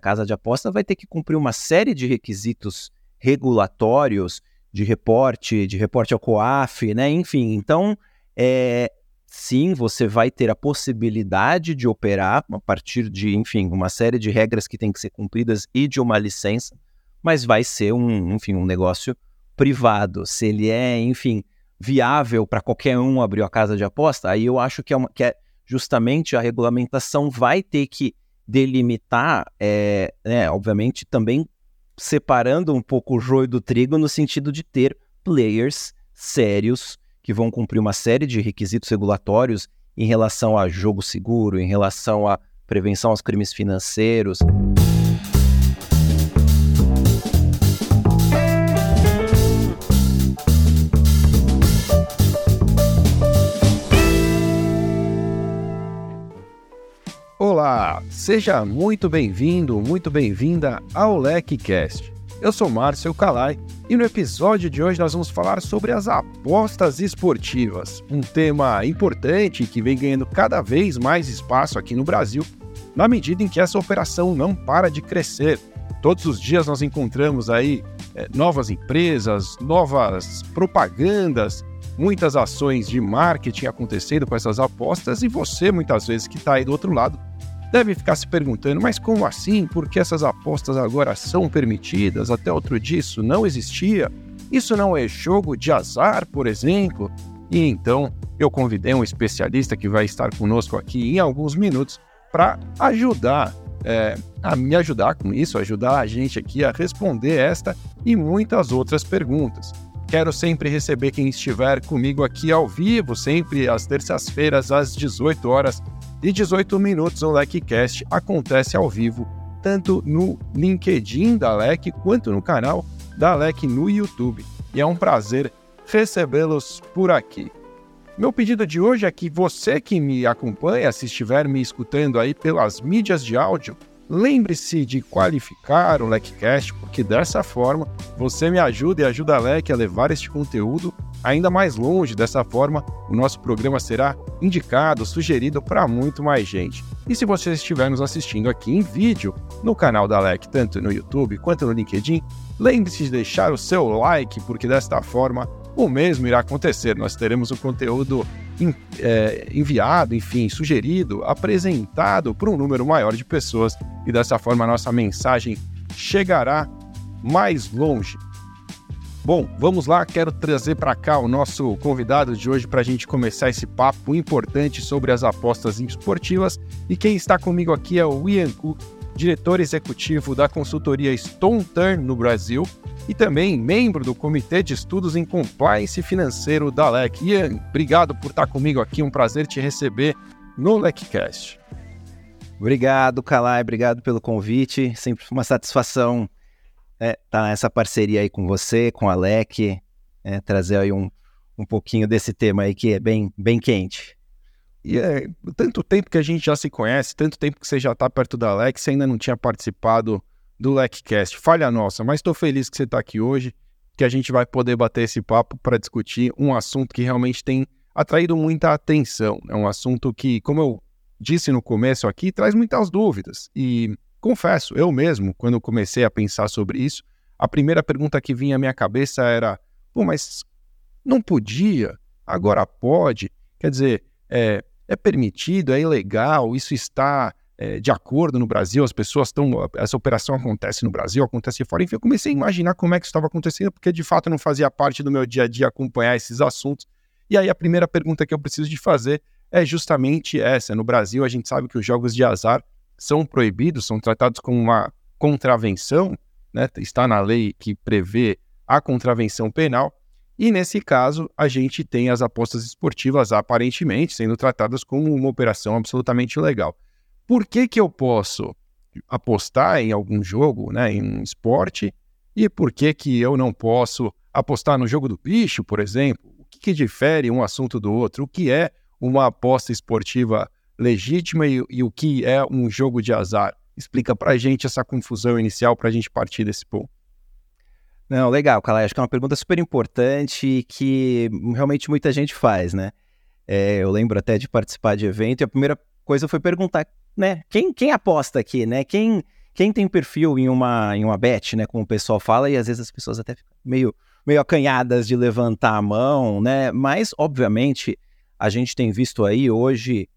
Casa de aposta vai ter que cumprir uma série de requisitos regulatórios de reporte, de reporte ao COAF, né? Enfim, então, é, sim, você vai ter a possibilidade de operar a partir de, enfim, uma série de regras que têm que ser cumpridas e de uma licença, mas vai ser um, enfim, um negócio privado. Se ele é, enfim, viável para qualquer um abrir a casa de aposta, aí eu acho que é, uma, que é justamente a regulamentação vai ter que delimitar, é, né, obviamente, também separando um pouco o joio do trigo no sentido de ter players sérios que vão cumprir uma série de requisitos regulatórios em relação a jogo seguro, em relação à prevenção aos crimes financeiros. Olá, seja muito bem-vindo, muito bem-vinda ao LecCast. Eu sou Márcio Calai e no episódio de hoje nós vamos falar sobre as apostas esportivas, um tema importante que vem ganhando cada vez mais espaço aqui no Brasil, na medida em que essa operação não para de crescer. Todos os dias nós encontramos aí é, novas empresas, novas propagandas, muitas ações de marketing acontecendo com essas apostas e você, muitas vezes, que está aí do outro lado, deve ficar se perguntando: mas como assim? Por que essas apostas agora são permitidas? Até outro dia isso não existia? Isso não é jogo de azar, por exemplo? E então eu convidei um especialista que vai estar conosco aqui em alguns minutos para ajudar, é, a me ajudar com isso, ajudar a gente aqui a responder esta e muitas outras perguntas. Quero sempre receber quem estiver comigo aqui ao vivo, sempre às terças-feiras, às 18 horas, e 18 minutos o LecCast acontece ao vivo, tanto no LinkedIn da Lec quanto no canal da Lec no YouTube. E é um prazer recebê-los por aqui. Meu pedido de hoje é que você que me acompanha, se estiver me escutando aí pelas mídias de áudio, lembre-se de qualificar o LecCast, porque dessa forma você me ajuda e ajuda a Lec a levar este conteúdo ainda mais longe. Dessa forma, o nosso programa será indicado, sugerido para muito mais gente. E se você estiver nos assistindo aqui em vídeo, no canal da LEC, tanto no YouTube quanto no LinkedIn, lembre-se de deixar o seu like, porque desta forma o mesmo irá acontecer. Nós teremos o conteúdo é, enviado, enfim, sugerido, apresentado para um número maior de pessoas e dessa forma a nossa mensagem chegará mais longe. Bom, vamos lá, quero trazer para cá o nosso convidado de hoje para a gente começar esse papo importante sobre as apostas esportivas. E quem está comigo aqui é o Ian Ku, diretor executivo da consultoria Stone Turn no Brasil e também membro do Comitê de Estudos em Compliance Financeiro da LEC. Ian, obrigado por estar comigo aqui, um prazer te receber no LECcast. Obrigado, Calai, obrigado pelo convite, sempre uma satisfação é, tá nessa parceria aí com você, com a Alec, é, trazer aí um, um pouquinho desse tema aí que é bem, bem quente. E é tanto tempo que a gente já se conhece, tanto tempo que você já está perto da Alex, você ainda não tinha participado do LecCast. Falha nossa, mas estou feliz que você está aqui hoje, que a gente vai poder bater esse papo para discutir um assunto que realmente tem atraído muita atenção. É um assunto que, como eu disse no começo aqui, traz muitas dúvidas. E Confesso, eu mesmo, quando comecei a pensar sobre isso, a primeira pergunta que vinha à minha cabeça era: pô, mas não podia, agora pode? Quer dizer, é, é permitido, é ilegal, isso está é, de acordo no Brasil, as pessoas estão. Essa operação acontece no Brasil, acontece fora. Enfim, eu comecei a imaginar como é que isso estava acontecendo, porque de fato não fazia parte do meu dia a dia acompanhar esses assuntos. E aí a primeira pergunta que eu preciso de fazer é justamente essa. No Brasil, a gente sabe que os jogos de azar são proibidos, são tratados como uma contravenção, né? está na lei que prevê a contravenção penal, e nesse caso a gente tem as apostas esportivas aparentemente sendo tratadas como uma operação absolutamente ilegal. Por que, que eu posso apostar em algum jogo, né, em um esporte, e por que, que eu não posso apostar no jogo do bicho, por exemplo? O que, que difere um assunto do outro? O que é uma aposta esportiva legítima e, e o que é um jogo de azar. Explica para a gente essa confusão inicial para a gente partir desse ponto. Não, legal, Calai. Acho que é uma pergunta super importante que realmente muita gente faz, né? É, eu lembro até de participar de evento e a primeira coisa foi perguntar, né? Quem, quem aposta aqui, né? Quem, quem tem perfil em uma, em uma bet, né, como o pessoal fala, e às vezes as pessoas até ficam meio, meio acanhadas de levantar a mão, né? Mas, obviamente, a gente tem visto aí hoje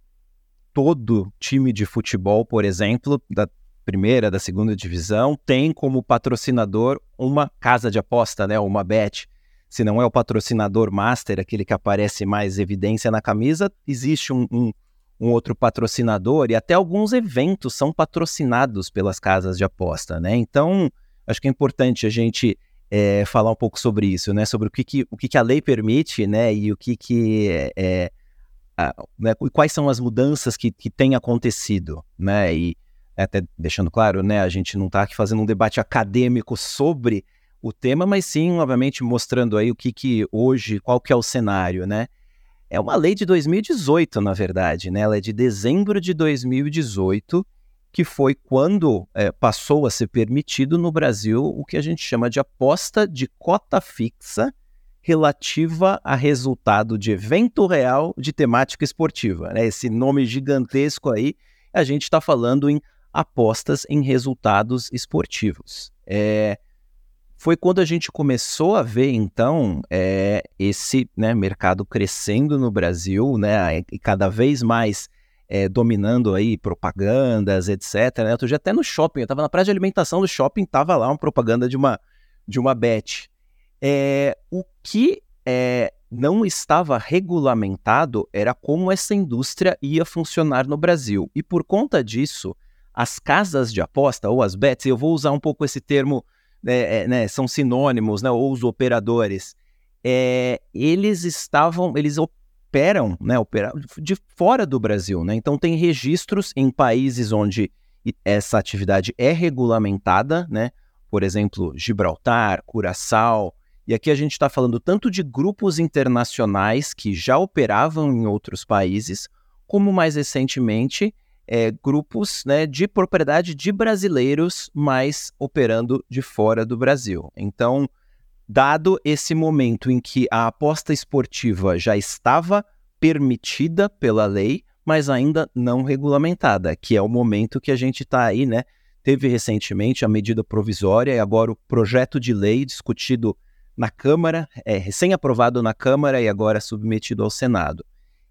todo time de futebol, por exemplo, da primeira, da segunda divisão, tem como patrocinador uma casa de aposta, né? Uma bet. Se não é o patrocinador master, aquele que aparece mais evidência na camisa, existe um, um, um outro patrocinador e até alguns eventos são patrocinados pelas casas de aposta, né? Então, acho que é importante a gente é, falar um pouco sobre isso, né? Sobre o que, que o que, que a lei permite, né? E o que, que é, a, né? quais são as mudanças que, que têm acontecido, né? E até deixando claro, né? A gente não está aqui fazendo um debate acadêmico sobre o tema, mas sim, obviamente, mostrando aí o que, que hoje, qual que é o cenário, né? É uma lei de 2018, na verdade, né? Ela é de dezembro de 2018, que foi quando é, passou a ser permitido no Brasil o que a gente chama de aposta de cota fixa relativa a resultado de evento real de temática esportiva. Né? Esse nome gigantesco aí, a gente está falando em apostas em resultados esportivos. É, foi quando a gente começou a ver, então, é, esse né, mercado crescendo no Brasil, né, e cada vez mais é, dominando aí propagandas, etc. Né? Outro dia até no shopping, eu estava na praia de alimentação do shopping, estava lá uma propaganda de uma, de uma bet. É, o que é, não estava regulamentado era como essa indústria ia funcionar no Brasil. E por conta disso, as casas de aposta, ou as bets, eu vou usar um pouco esse termo, é, é, né, são sinônimos, né, ou os operadores, é, eles estavam, eles operam, né, de fora do Brasil, né, então tem registros em países onde essa atividade é regulamentada, né, por exemplo, Gibraltar, Curaçao, e aqui a gente está falando tanto de grupos internacionais que já operavam em outros países, como mais recentemente é, grupos né, de propriedade de brasileiros, mas operando de fora do Brasil. Então, dado esse momento em que a aposta esportiva já estava permitida pela lei, mas ainda não regulamentada, que é o momento que a gente está aí, né? Teve recentemente a medida provisória e agora o projeto de lei discutido na Câmara, é recém-aprovado na Câmara e agora submetido ao Senado.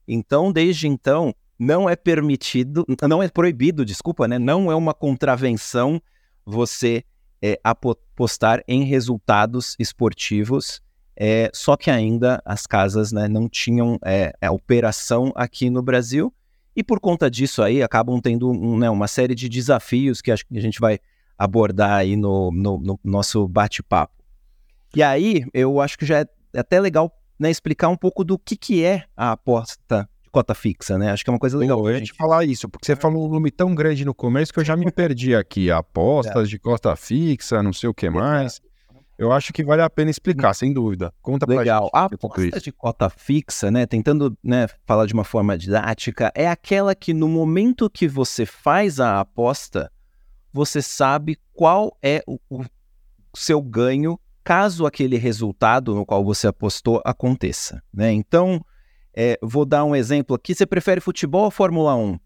Então, desde então, não é permitido, não é proibido, desculpa, né? Não é uma contravenção você é, apostar em resultados esportivos, é, só que ainda as casas né, não tinham é, a operação aqui no Brasil e por conta disso aí acabam tendo um, né, uma série de desafios que acho que a gente vai abordar aí no, no, no nosso bate-papo. E aí eu acho que já é até legal né, explicar um pouco do que, que é a aposta cota fixa, né? Acho que é uma coisa legal. eu ia te falar isso, porque você falou um nome tão grande no começo que eu já me perdi aqui. Apostas é. de cota fixa, não sei o que mais. Eu acho que vale a pena explicar, sem dúvida. Conta pra Legal. gente. A aposta de cota fixa, né, tentando né, falar de uma forma didática, é aquela que no momento que você faz a aposta, você sabe qual é o, o seu ganho caso aquele resultado no qual você apostou aconteça. Né? Então, é, vou dar um exemplo aqui. Você prefere futebol ou Fórmula 1?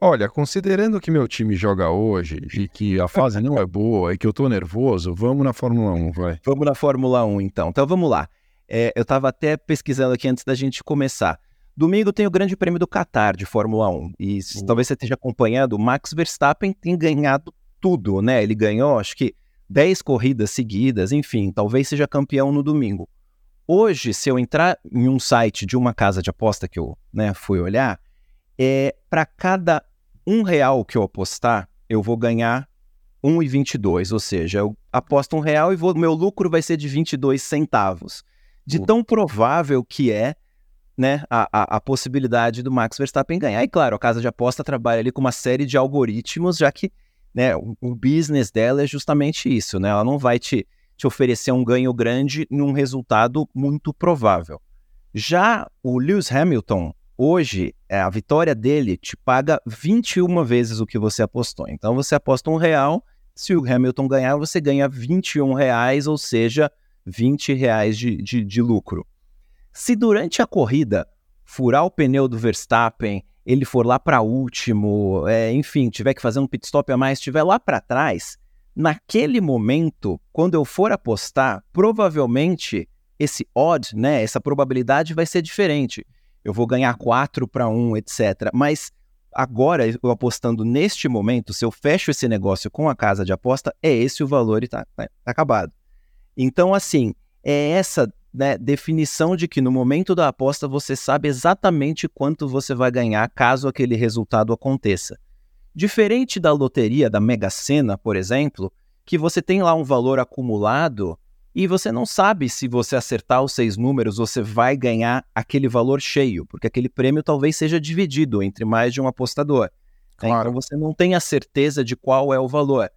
Olha, considerando que meu time joga hoje e que a fase não é boa e que eu tô nervoso, vamos na Fórmula 1, vai. Vamos na Fórmula 1, então. Então vamos lá. É, eu estava até pesquisando aqui antes da gente começar. Domingo tem o Grande Prêmio do Qatar de Fórmula 1. E uhum. talvez você esteja acompanhando, o Max Verstappen tem ganhado tudo, né? Ele ganhou, acho que 10 corridas seguidas, enfim, talvez seja campeão no domingo. Hoje, se eu entrar em um site de uma casa de aposta que eu né, fui olhar, é, para cada um real que eu apostar, eu vou ganhar 1,22, ou seja, eu aposto um real e vou, meu lucro vai ser de 22 centavos. De tão provável que é né, a, a, a, possibilidade do Max Verstappen ganhar. E claro, a casa de aposta trabalha ali com uma série de algoritmos, já que né, o, o business dela é justamente isso, né? Ela não vai te te oferecer um ganho grande num resultado muito provável. Já o Lewis Hamilton, hoje, é, a vitória dele te paga 21 vezes o que você apostou. Então você aposta um real, se o Hamilton ganhar, você ganha 21 reais, ou seja, 20 reais de, de, de lucro. Se durante a corrida furar o pneu do Verstappen, ele for lá para último, é, enfim, tiver que fazer um pit stop a mais, estiver lá para trás, naquele momento, quando eu for apostar, provavelmente esse odd, né, essa probabilidade vai ser diferente. Eu vou ganhar 4 para 1, etc. Mas agora, eu apostando neste momento, se eu fecho esse negócio com a casa de aposta, é esse o valor e está tá acabado. Então, assim, é essa né, definição de que no momento da aposta você sabe exatamente quanto você vai ganhar caso aquele resultado aconteça. Diferente da loteria, da Mega Sena, por exemplo, que você tem lá um valor acumulado e você não sabe se você acertar os seis números você vai ganhar aquele valor cheio, porque aquele prêmio talvez seja dividido entre mais de um apostador. Né? Claro. Então você não tem a certeza de qual é o valor.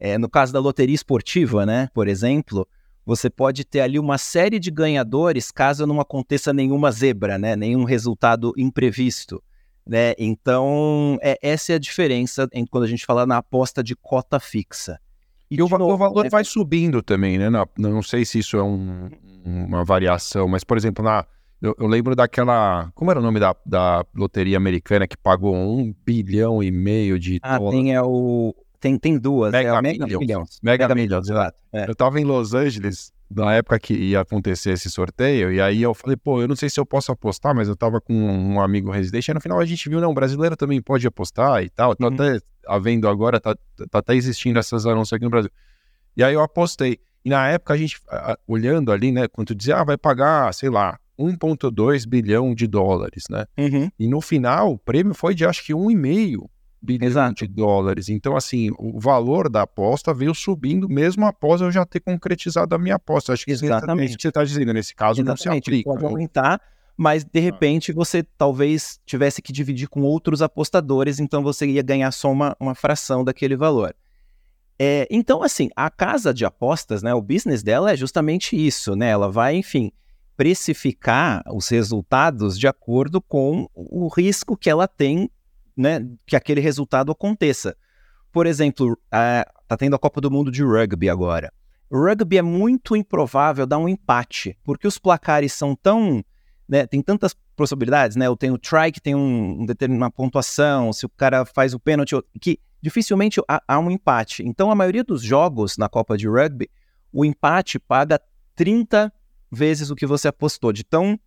É, no caso da loteria esportiva, né, por exemplo, você pode ter ali uma série de ganhadores caso não aconteça nenhuma zebra, né? nenhum resultado imprevisto. Né? Então, é, essa é a diferença em, quando a gente fala na aposta de cota fixa. E, e o, novo, o, valor é... vai subindo também, né? Na, não sei se isso é um, uma variação, mas, por exemplo, na, eu, eu, lembro daquela. Como era o nome da, da loteria americana que pagou um bilhão e meio de ah, dólares? Tem é o tem, tem duas. Mega, é Mega Millions. Mega Millions, exato. É. Eu estava em Los Angeles na época que ia acontecer esse sorteio, e aí eu falei, pô, eu não sei se eu posso apostar, mas eu tava com um amigo residente, e no final a gente viu, não, brasileiro também pode apostar e tal, tá uhum. até havendo agora, tá, tá até existindo essas anúncios aqui no Brasil. E aí eu apostei. E na época a gente, olhando ali, né, quando dizia, ah, vai pagar, sei lá, 1,2 bilhão de dólares, né? Uhum. E no final, o prêmio foi de acho que 1,5 bilhão Exato. de dólares. Então, assim, o valor da aposta veio subindo mesmo após eu já ter concretizado a minha aposta. Acho que Exatamente. é isso que você está dizendo. Nesse caso, Exatamente. não se aplica. Pode aumentar, mas de ah. repente você talvez tivesse que dividir com outros apostadores, então você ia ganhar só uma, uma fração daquele valor. É, então, assim, a casa de apostas, né, o business dela é justamente isso, né? Ela vai, enfim, precificar os resultados de acordo com o risco que ela tem né, que aquele resultado aconteça. Por exemplo, está tendo a Copa do Mundo de Rugby agora. O rugby é muito improvável dar um empate, porque os placares são tão. Né, tem tantas possibilidades, né? Eu tenho o try que tem um, um determinada pontuação, se o cara faz o pênalti, que dificilmente há, há, um empate. Então, a maioria dos jogos na Copa de Rugby, o empate paga 30 vezes o que você apostou, de tão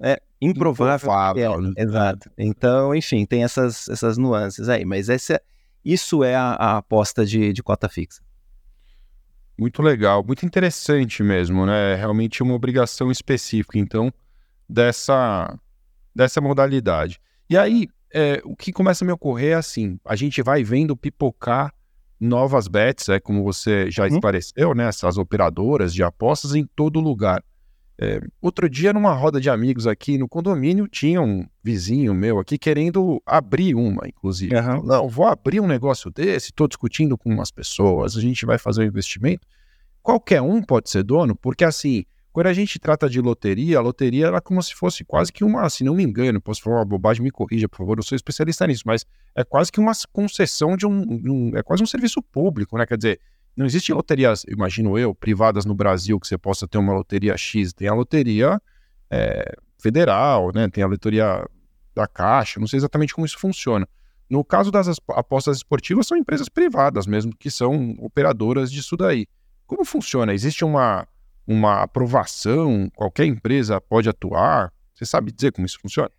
é, improvável. improvável é, né? Exato. Então, enfim, tem essas, essas nuances aí. Mas essa, isso é a, a aposta de, de cota fixa. Muito legal, muito interessante mesmo, né? É realmente uma obrigação específica, então, dessa, dessa modalidade. E aí, é, o que começa a me ocorrer é assim: a gente vai vendo pipocar novas bets, é como você já hum? esclareceu, né? Essas operadoras de apostas em todo lugar. É, outro dia, numa roda de amigos aqui no condomínio, tinha um vizinho meu aqui querendo abrir uma, inclusive. Uhum. Não, vou abrir um negócio desse, estou discutindo com umas pessoas, a gente vai fazer um investimento. Qualquer um pode ser dono, porque assim, quando a gente trata de loteria, a loteria é como se fosse quase que uma, se não me engano, posso falar uma bobagem, me corrija, por favor, eu sou especialista nisso, mas é quase que uma concessão de um, de um é quase um serviço público, né? Quer dizer, não existe loterias, imagino eu, privadas no Brasil que você possa ter uma loteria X. Tem a loteria é, federal, né? Tem a loteria da Caixa, não sei exatamente como isso funciona. No caso das apostas esportivas, são empresas privadas mesmo, que são operadoras disso daí. Como funciona? Existe uma, uma aprovação? Qualquer empresa pode atuar? Você sabe dizer como isso funciona?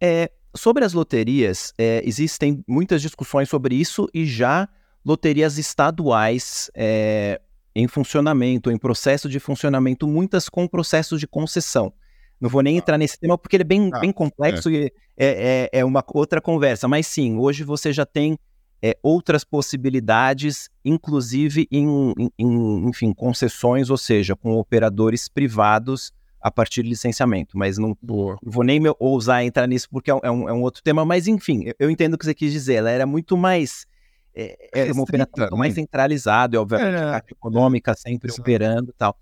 É, sobre as loterias, é, existem muitas discussões sobre isso e já loterias estaduais é, em funcionamento, em processo de funcionamento, muitas com processos de concessão. Não vou nem ah. entrar nesse tema porque ele é bem, ah, bem complexo é. e é, é, é, uma outra conversa. Mas sim, hoje você já tem é, outras possibilidades, inclusive em, em, em, enfim, concessões, ou seja, com operadores privados a partir de licenciamento. Mas não, não vou nem me, ousar entrar nisso porque é um, é um, outro tema. Mas enfim, eu, eu entendo o que você quis dizer. Ela era muito mais é, é uma operação mais centralizada, e obviamente é, a econômica sempre Exato. operando e tal.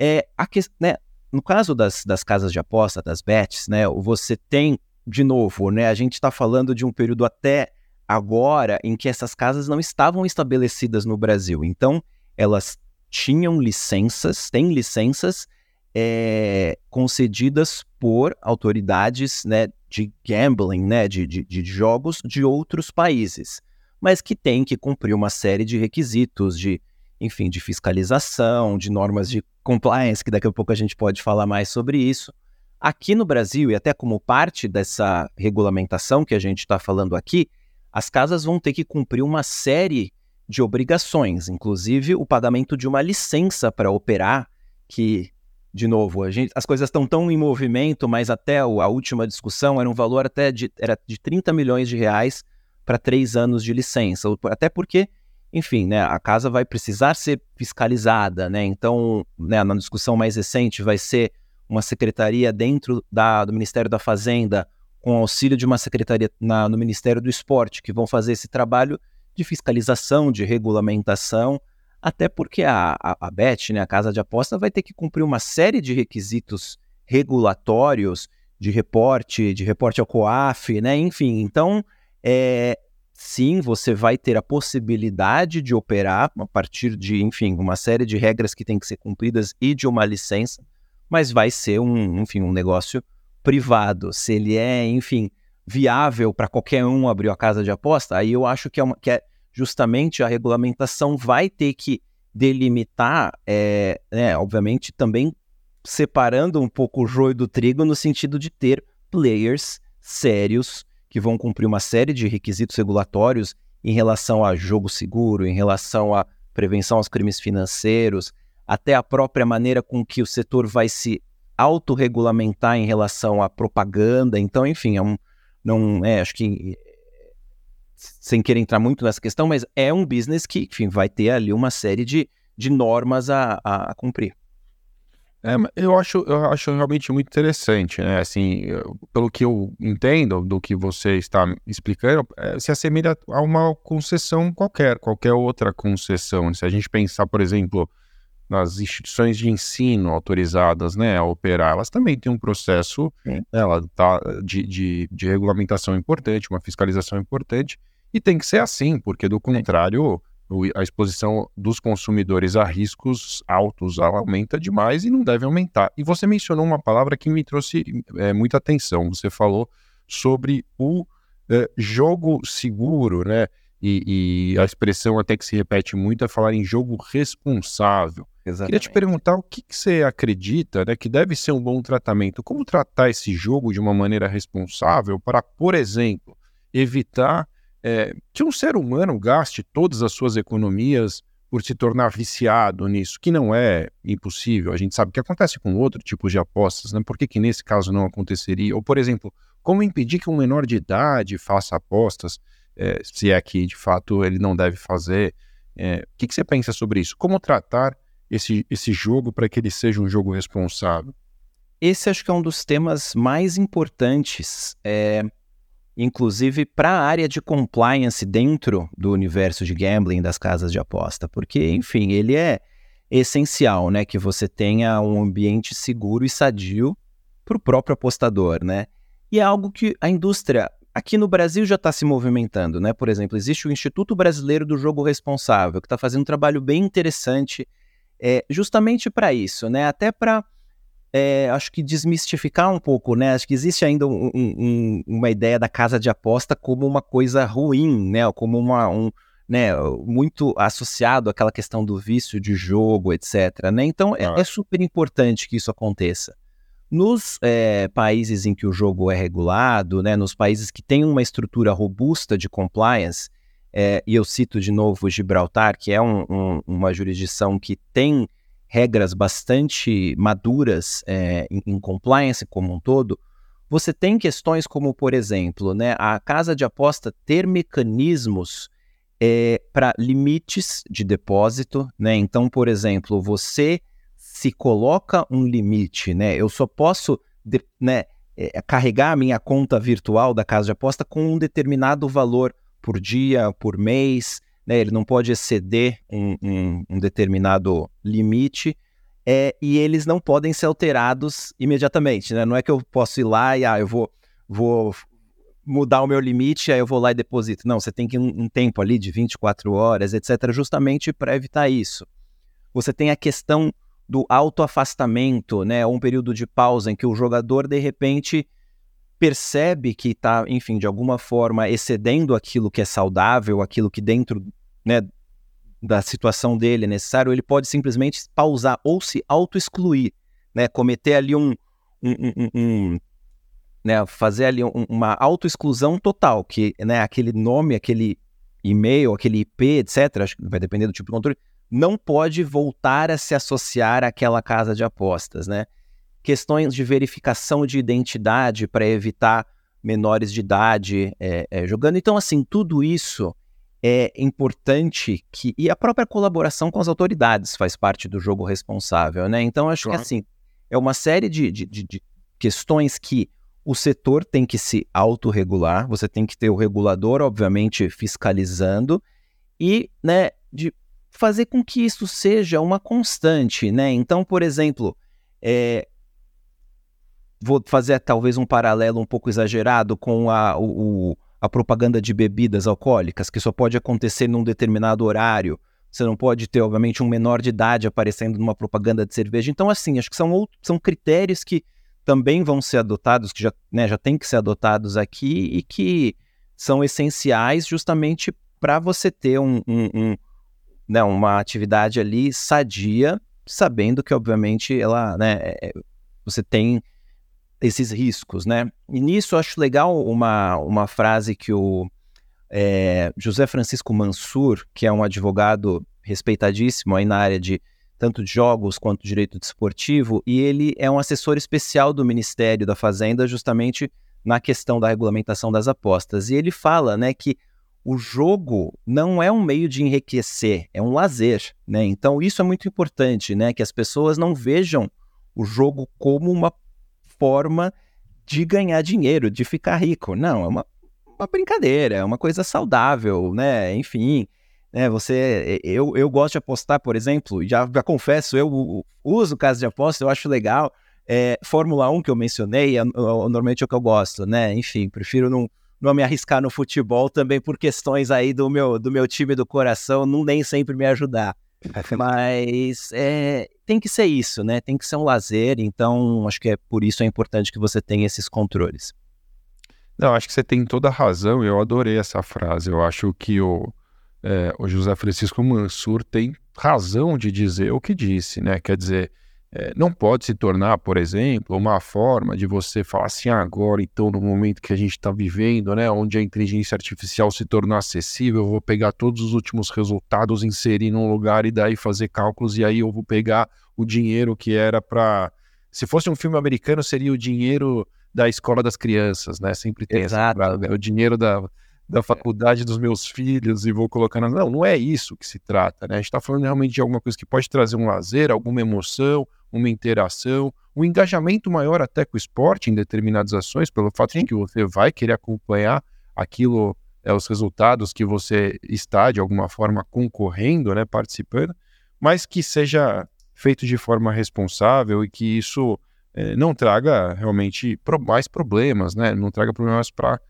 É, a que, né, no caso das, das casas de aposta, das bets, né, você tem, de novo, né, a gente está falando de um período até agora em que essas casas não estavam estabelecidas no Brasil. Então, elas tinham licenças, têm licenças, é, concedidas por autoridades né, de gambling, né, de, de, de jogos de outros países, mas que têm que cumprir uma série de requisitos de, enfim, de fiscalização, de normas de compliance, que daqui a pouco a gente pode falar mais sobre isso. Aqui no Brasil, e até como parte dessa regulamentação que a gente está falando aqui, as casas vão ter que cumprir uma série de obrigações, inclusive o pagamento de uma licença para operar, que de novo, gente, as coisas estão tão em movimento, mas até a última discussão era um valor até de, era de 30 milhões de reais para três anos de licença. Até porque, enfim, né, a casa vai precisar ser fiscalizada, né? Então, né, na discussão mais recente, vai ser uma secretaria dentro da, do Ministério da Fazenda, com auxílio de uma secretaria na, no Ministério do Esporte, que vão fazer esse trabalho de fiscalização, de regulamentação até porque a, a, a Bet, né, a casa de aposta, vai ter que cumprir uma série de requisitos regulatórios de reporte, de reporte ao COAF, né? Enfim, então, é, sim, você vai ter a possibilidade de operar a partir de, enfim, uma série de regras que têm que ser cumpridas e de uma licença, mas vai ser um, enfim, um negócio privado. Se ele é, enfim, viável para qualquer um abrir a casa de aposta, aí eu acho que é, uma, que é justamente a regulamentação vai ter que delimitar, é, né, obviamente, também separando um pouco o joio do trigo no sentido de ter players sérios que vão cumprir uma série de requisitos regulatórios em relação a jogo seguro, em relação à prevenção aos crimes financeiros, até a própria maneira com que o setor vai se autorregulamentar em relação à propaganda. Então, enfim, é um, não é, acho que sem querer entrar muito nessa questão, mas é um business que, enfim, vai ter ali uma série de, de normas a, a, cumprir. É, eu acho, eu acho realmente muito interessante, né? Assim, pelo que eu entendo do que você está explicando, é, se assemelha a uma concessão qualquer, qualquer outra concessão. Se a gente pensar, por exemplo, nas instituições de ensino autorizadas né, a operar, elas também têm um processo ela tá, de, de, de, regulamentação importante, uma fiscalização importante, e tem que ser assim, porque do contrário, a exposição dos consumidores a riscos altos aumenta demais e não deve aumentar. E você mencionou uma palavra que me trouxe é, muita atenção. Você falou sobre o é, jogo seguro, né? E, e, a expressão até que se repete muito é falar em jogo responsável. Exatamente. Queria te perguntar o que, que, você acredita né, que deve ser um bom tratamento. Como tratar esse jogo de uma maneira responsável para, por exemplo, evitar é, que um ser humano gaste todas as suas economias por se tornar viciado nisso, que não é impossível. A gente sabe que acontece com outro tipo de apostas, né? Por que, que nesse caso não aconteceria? Ou, por exemplo, como impedir que um menor de idade faça apostas, é, se é que de fato ele não deve fazer? É, o que, que você pensa sobre isso? Como tratar esse, esse jogo para que ele seja um jogo responsável? Esse acho que é um dos temas mais importantes, é, inclusive para a área de compliance dentro do universo de gambling das casas de aposta, porque, enfim, ele é essencial, né, que você tenha um ambiente seguro e sadio para o próprio apostador, né? E é algo que a indústria aqui no Brasil já está se movimentando, né? Por exemplo, existe o Instituto Brasileiro do Jogo Responsável, que está fazendo um trabalho bem interessante é, justamente para isso, né? Até para é, acho que desmistificar um pouco, né? Acho que existe ainda um, um, uma ideia da casa de aposta como uma coisa ruim, né? Como uma, um, né? Muito associado àquela questão do vício de jogo, etc. Né? Então é, ah. é super importante que isso aconteça. Nos é, países em que o jogo é regulado, né, nos países que têm uma estrutura robusta de compliance, é, e eu cito de novo Gibraltar, que é um, um, uma jurisdição que tem regras bastante maduras é, em, em, compliance como um todo, você tem questões como, por exemplo, né, a casa de aposta ter mecanismos é, para limites de depósito. Né? Então, por exemplo, você se coloca um limite, né? eu só posso de, né, é, carregar a minha conta virtual da casa de aposta com um determinado valor por dia, por mês, né? ele não pode exceder um, um, um determinado limite. É, e eles não podem ser alterados imediatamente, né? Não é que eu posso ir lá e ah, eu vou, vou mudar o meu limite, aí eu vou lá e deposito. Não, você tem que um, um tempo ali de 24 horas, etc., justamente para evitar isso. Você tem a questão do autoafastamento, né, um período de pausa em que o jogador de repente percebe que está, enfim, de alguma forma excedendo aquilo que é saudável, aquilo que dentro, né, da situação dele é necessário, ele pode simplesmente pausar ou se auto-excluir, né, cometer ali um, um, um, um né, fazer ali uma auto-exclusão total, que, né, aquele nome, aquele e-mail, aquele IP, etc., acho que vai depender do tipo de controle, não pode voltar a se associar àquela casa de apostas, né? Questões de verificação de identidade para evitar menores de idade é, é, jogando. Então, assim, tudo isso é importante que e a própria colaboração com as autoridades faz parte do jogo responsável, né? Então, acho claro. que assim é uma série de, de, de, questões que o setor tem que se autorregular, você tem que ter o regulador, obviamente, fiscalizando, e né, de fazer com que isso seja uma constante, né? Então, por exemplo, é, vou fazer talvez um paralelo um pouco exagerado com a, o, a propaganda de bebidas alcoólicas, que só pode acontecer num determinado horário. Você não pode ter, obviamente, um menor de idade aparecendo numa propaganda de cerveja. Então, assim, acho que são, são critérios que também vão ser adotados, que já, né, já tem que ser adotados aqui e que são essenciais justamente para você ter um, um, um né, uma atividade ali sadia, sabendo que, obviamente, ela, né, é, é, você tem esses riscos, né? E nisso eu acho legal uma, uma frase que o é, José Francisco Mansur, que é um advogado respeitadíssimo aí na área de tanto de jogos quanto direito desportivo, e ele é um assessor especial do Ministério da Fazenda justamente na questão da regulamentação das apostas. E ele fala, né, que o jogo não é um meio de enriquecer, é um lazer, né? Então isso é muito importante, né? Que as pessoas não vejam o jogo como uma forma de ganhar dinheiro, de ficar rico. Não, é uma, uma brincadeira, é uma coisa saudável, né? Enfim, né? Você, eu, eu gosto de apostar, por exemplo, já, já confesso, eu uso casa de aposta, eu acho legal. É, Fórmula 1 que eu mencionei, é, é, normalmente é o que eu gosto, né? Enfim, prefiro não não me arriscar no futebol também por questões aí do meu, do meu time do coração, não nem sempre me ajudar. Mas é, tem que ser isso, né? Tem que ser um lazer, então acho que é por isso é importante que você tenha esses controles. Não, acho que você tem toda a razão, eu adorei essa frase. Eu acho que o, é, o José Francisco Mansur tem razão de dizer o que disse, né? Quer dizer, é, não pode se tornar, por exemplo, uma forma de você falar assim, ah, agora, então, no momento que a gente está vivendo, né, onde a inteligência artificial se tornou acessível, eu vou pegar todos os últimos resultados, inserir num lugar e daí fazer cálculos, e aí eu vou pegar o dinheiro que era para. Se fosse um filme americano, seria o dinheiro da escola das crianças, né? Sempre tem Exato. essa, o dinheiro da, da faculdade dos meus filhos e vou colocar na... Não, não é isso que se trata, né? A gente está falando realmente de alguma coisa que pode trazer um lazer, alguma emoção, uma interação, um engajamento maior até com o esporte em determinadas ações, pelo fato Sim. de que você vai querer acompanhar aquilo, é, os resultados que você está, de alguma forma, concorrendo, né, participando, mas que seja feito de forma responsável e que isso é, não traga realmente mais problemas, né, não traga problemas para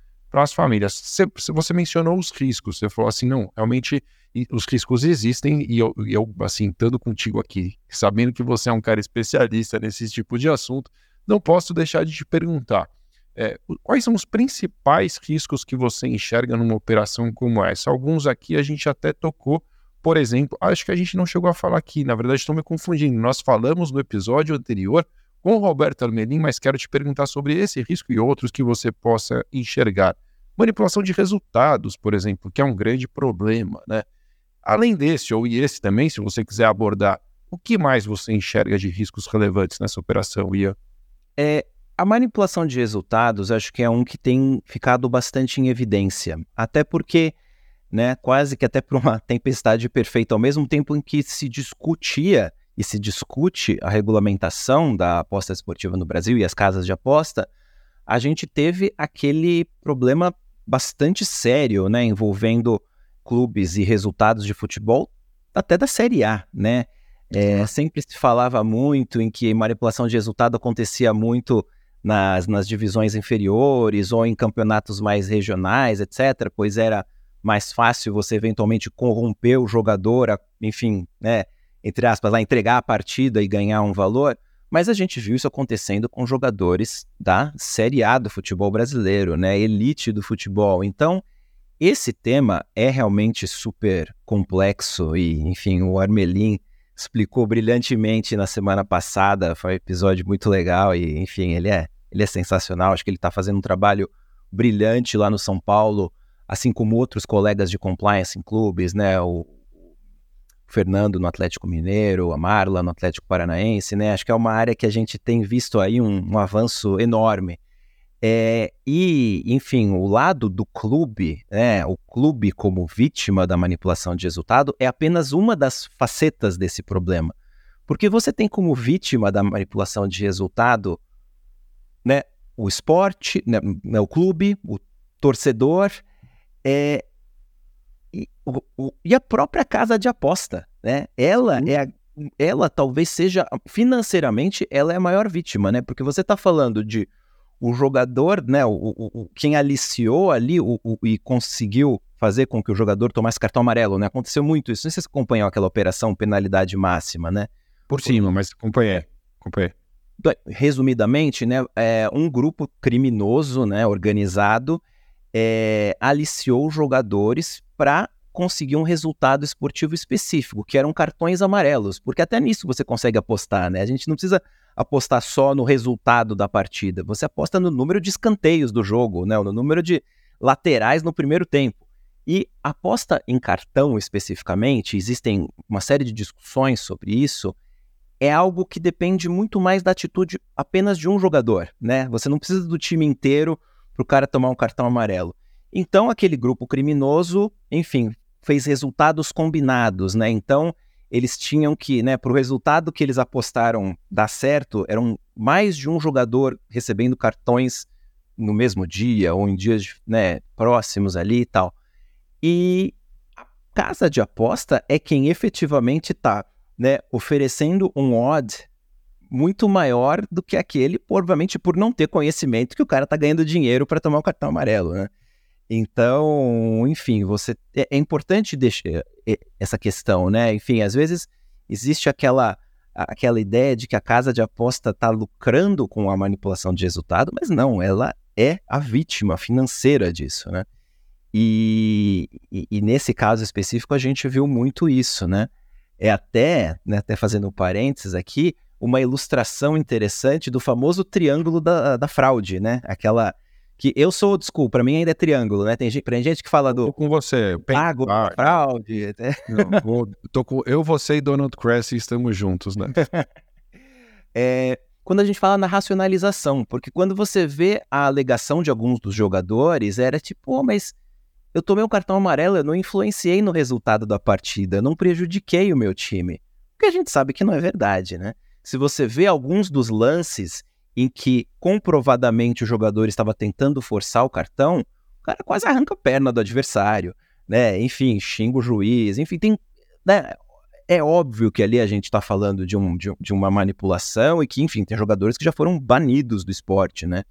as famílias. Você, você mencionou os riscos, você falou assim, não, realmente os riscos existem e eu, eu, assim, estando contigo aqui, sabendo que você é um cara especialista nesse tipo de assunto, não posso deixar de te perguntar é, quais são os principais riscos que você enxerga numa operação como essa? Alguns aqui a gente até tocou, por exemplo, acho que a gente não chegou a falar aqui, na verdade estou me confundindo. Nós falamos no episódio anterior com Roberto Armelin, mas quero te perguntar sobre esse risco e outros que você possa enxergar. Manipulação de resultados, por exemplo, que é um grande problema, né? Além desse, ou esse também, se você quiser abordar, o que mais você enxerga de riscos relevantes nessa operação, Ian? É, a manipulação de resultados acho que é um que tem ficado bastante em evidência. Até porque, né, quase que até por uma tempestade perfeita, ao mesmo tempo em que se discutia e se discute a regulamentação da aposta esportiva no Brasil e as casas de aposta, a gente teve aquele problema bastante sério, né, envolvendo clubes e resultados de futebol, até da Série A, né? É, sempre se falava muito em que manipulação de resultado acontecia muito nas, nas divisões inferiores ou em campeonatos mais regionais, etc., pois era mais fácil você eventualmente corromper o jogador, enfim, né? Entre aspas, lá entregar a partida e ganhar um valor, mas a gente viu isso acontecendo com jogadores da Série A do futebol brasileiro, né? Elite do futebol. Então, esse tema é realmente super complexo e, enfim, o Armelin explicou brilhantemente na semana passada. Foi um episódio muito legal e, enfim, ele é, ele é sensacional. Acho que ele está fazendo um trabalho brilhante lá no São Paulo, assim como outros colegas de compliance em clubes, né? O, Fernando no Atlético Mineiro, a Marla no Atlético Paranaense, né? Acho que é uma área que a gente tem visto aí um, um avanço enorme. É, e, enfim, o lado do clube, né, o clube como vítima da manipulação de resultado, é apenas uma das facetas desse problema. Porque você tem como vítima da manipulação de resultado né, o esporte, né, né o clube, o torcedor, é, e, o, o, e a própria casa de aposta, né? Ela uhum. é a, ela talvez seja financeiramente ela é a maior vítima, né? Porque você está falando de o jogador, né? O, o, quem aliciou ali o, e conseguiu fazer com que o jogador tomasse cartão amarelo, né? Aconteceu muito isso. Não sei se você acompanhou aquela operação penalidade máxima, né? Por cima, mas acompanhei, acompanhei. Resumidamente, né? É um grupo criminoso, né? Organizado é, aliciou jogadores para conseguir um resultado esportivo específico, que eram cartões amarelos, porque até nisso você consegue apostar, né? A gente não precisa apostar só no resultado da partida, você aposta no número de escanteios do jogo, né? no número de laterais no primeiro tempo. E aposta em cartão especificamente, existem uma série de discussões sobre isso, é algo que depende muito mais da atitude apenas de um jogador, né? Você não precisa do time inteiro para o cara tomar um cartão amarelo. Então, aquele grupo criminoso, enfim, fez resultados combinados, né? Então, eles tinham que, né, para o resultado que eles apostaram dar certo, eram mais de um jogador recebendo cartões no mesmo dia ou em dias né, próximos ali e tal. E a casa de aposta é quem efetivamente está né, oferecendo um odd muito maior do que aquele, provavelmente por não ter conhecimento que o cara tá ganhando dinheiro para tomar o cartão amarelo, né? Então, enfim, você é, é importante deixar essa questão, né? Enfim, às vezes existe aquela aquela ideia de que a casa de aposta está lucrando com a manipulação de resultado, mas não, ela é a vítima financeira disso, né? E, e, e nesse caso específico a gente viu muito isso, né? É até, né, até fazendo parênteses aqui, uma ilustração interessante do famoso triângulo da, da fraude, né? Aquela que eu sou, desculpa, para mim ainda é triângulo, né? Tem gente, tem gente que fala do. Tô com você. Pago, ah, fraude. Né? Não, vou, tô com, eu, você e Donald Cressy estamos juntos, né? é, quando a gente fala na racionalização, porque quando você vê a alegação de alguns dos jogadores, era tipo, oh, mas eu tomei um cartão amarelo, eu não influenciei no resultado da partida, eu não prejudiquei o meu time. Porque a gente sabe que não é verdade, né? Se você vê alguns dos lances em que comprovadamente o jogador estava tentando forçar o cartão, o cara quase arranca a perna do adversário, né? Enfim, xinga o juiz, enfim, tem. Né? É óbvio que ali a gente está falando de, um, de, de, uma manipulação e que, enfim, tem jogadores que já foram banidos do esporte, né?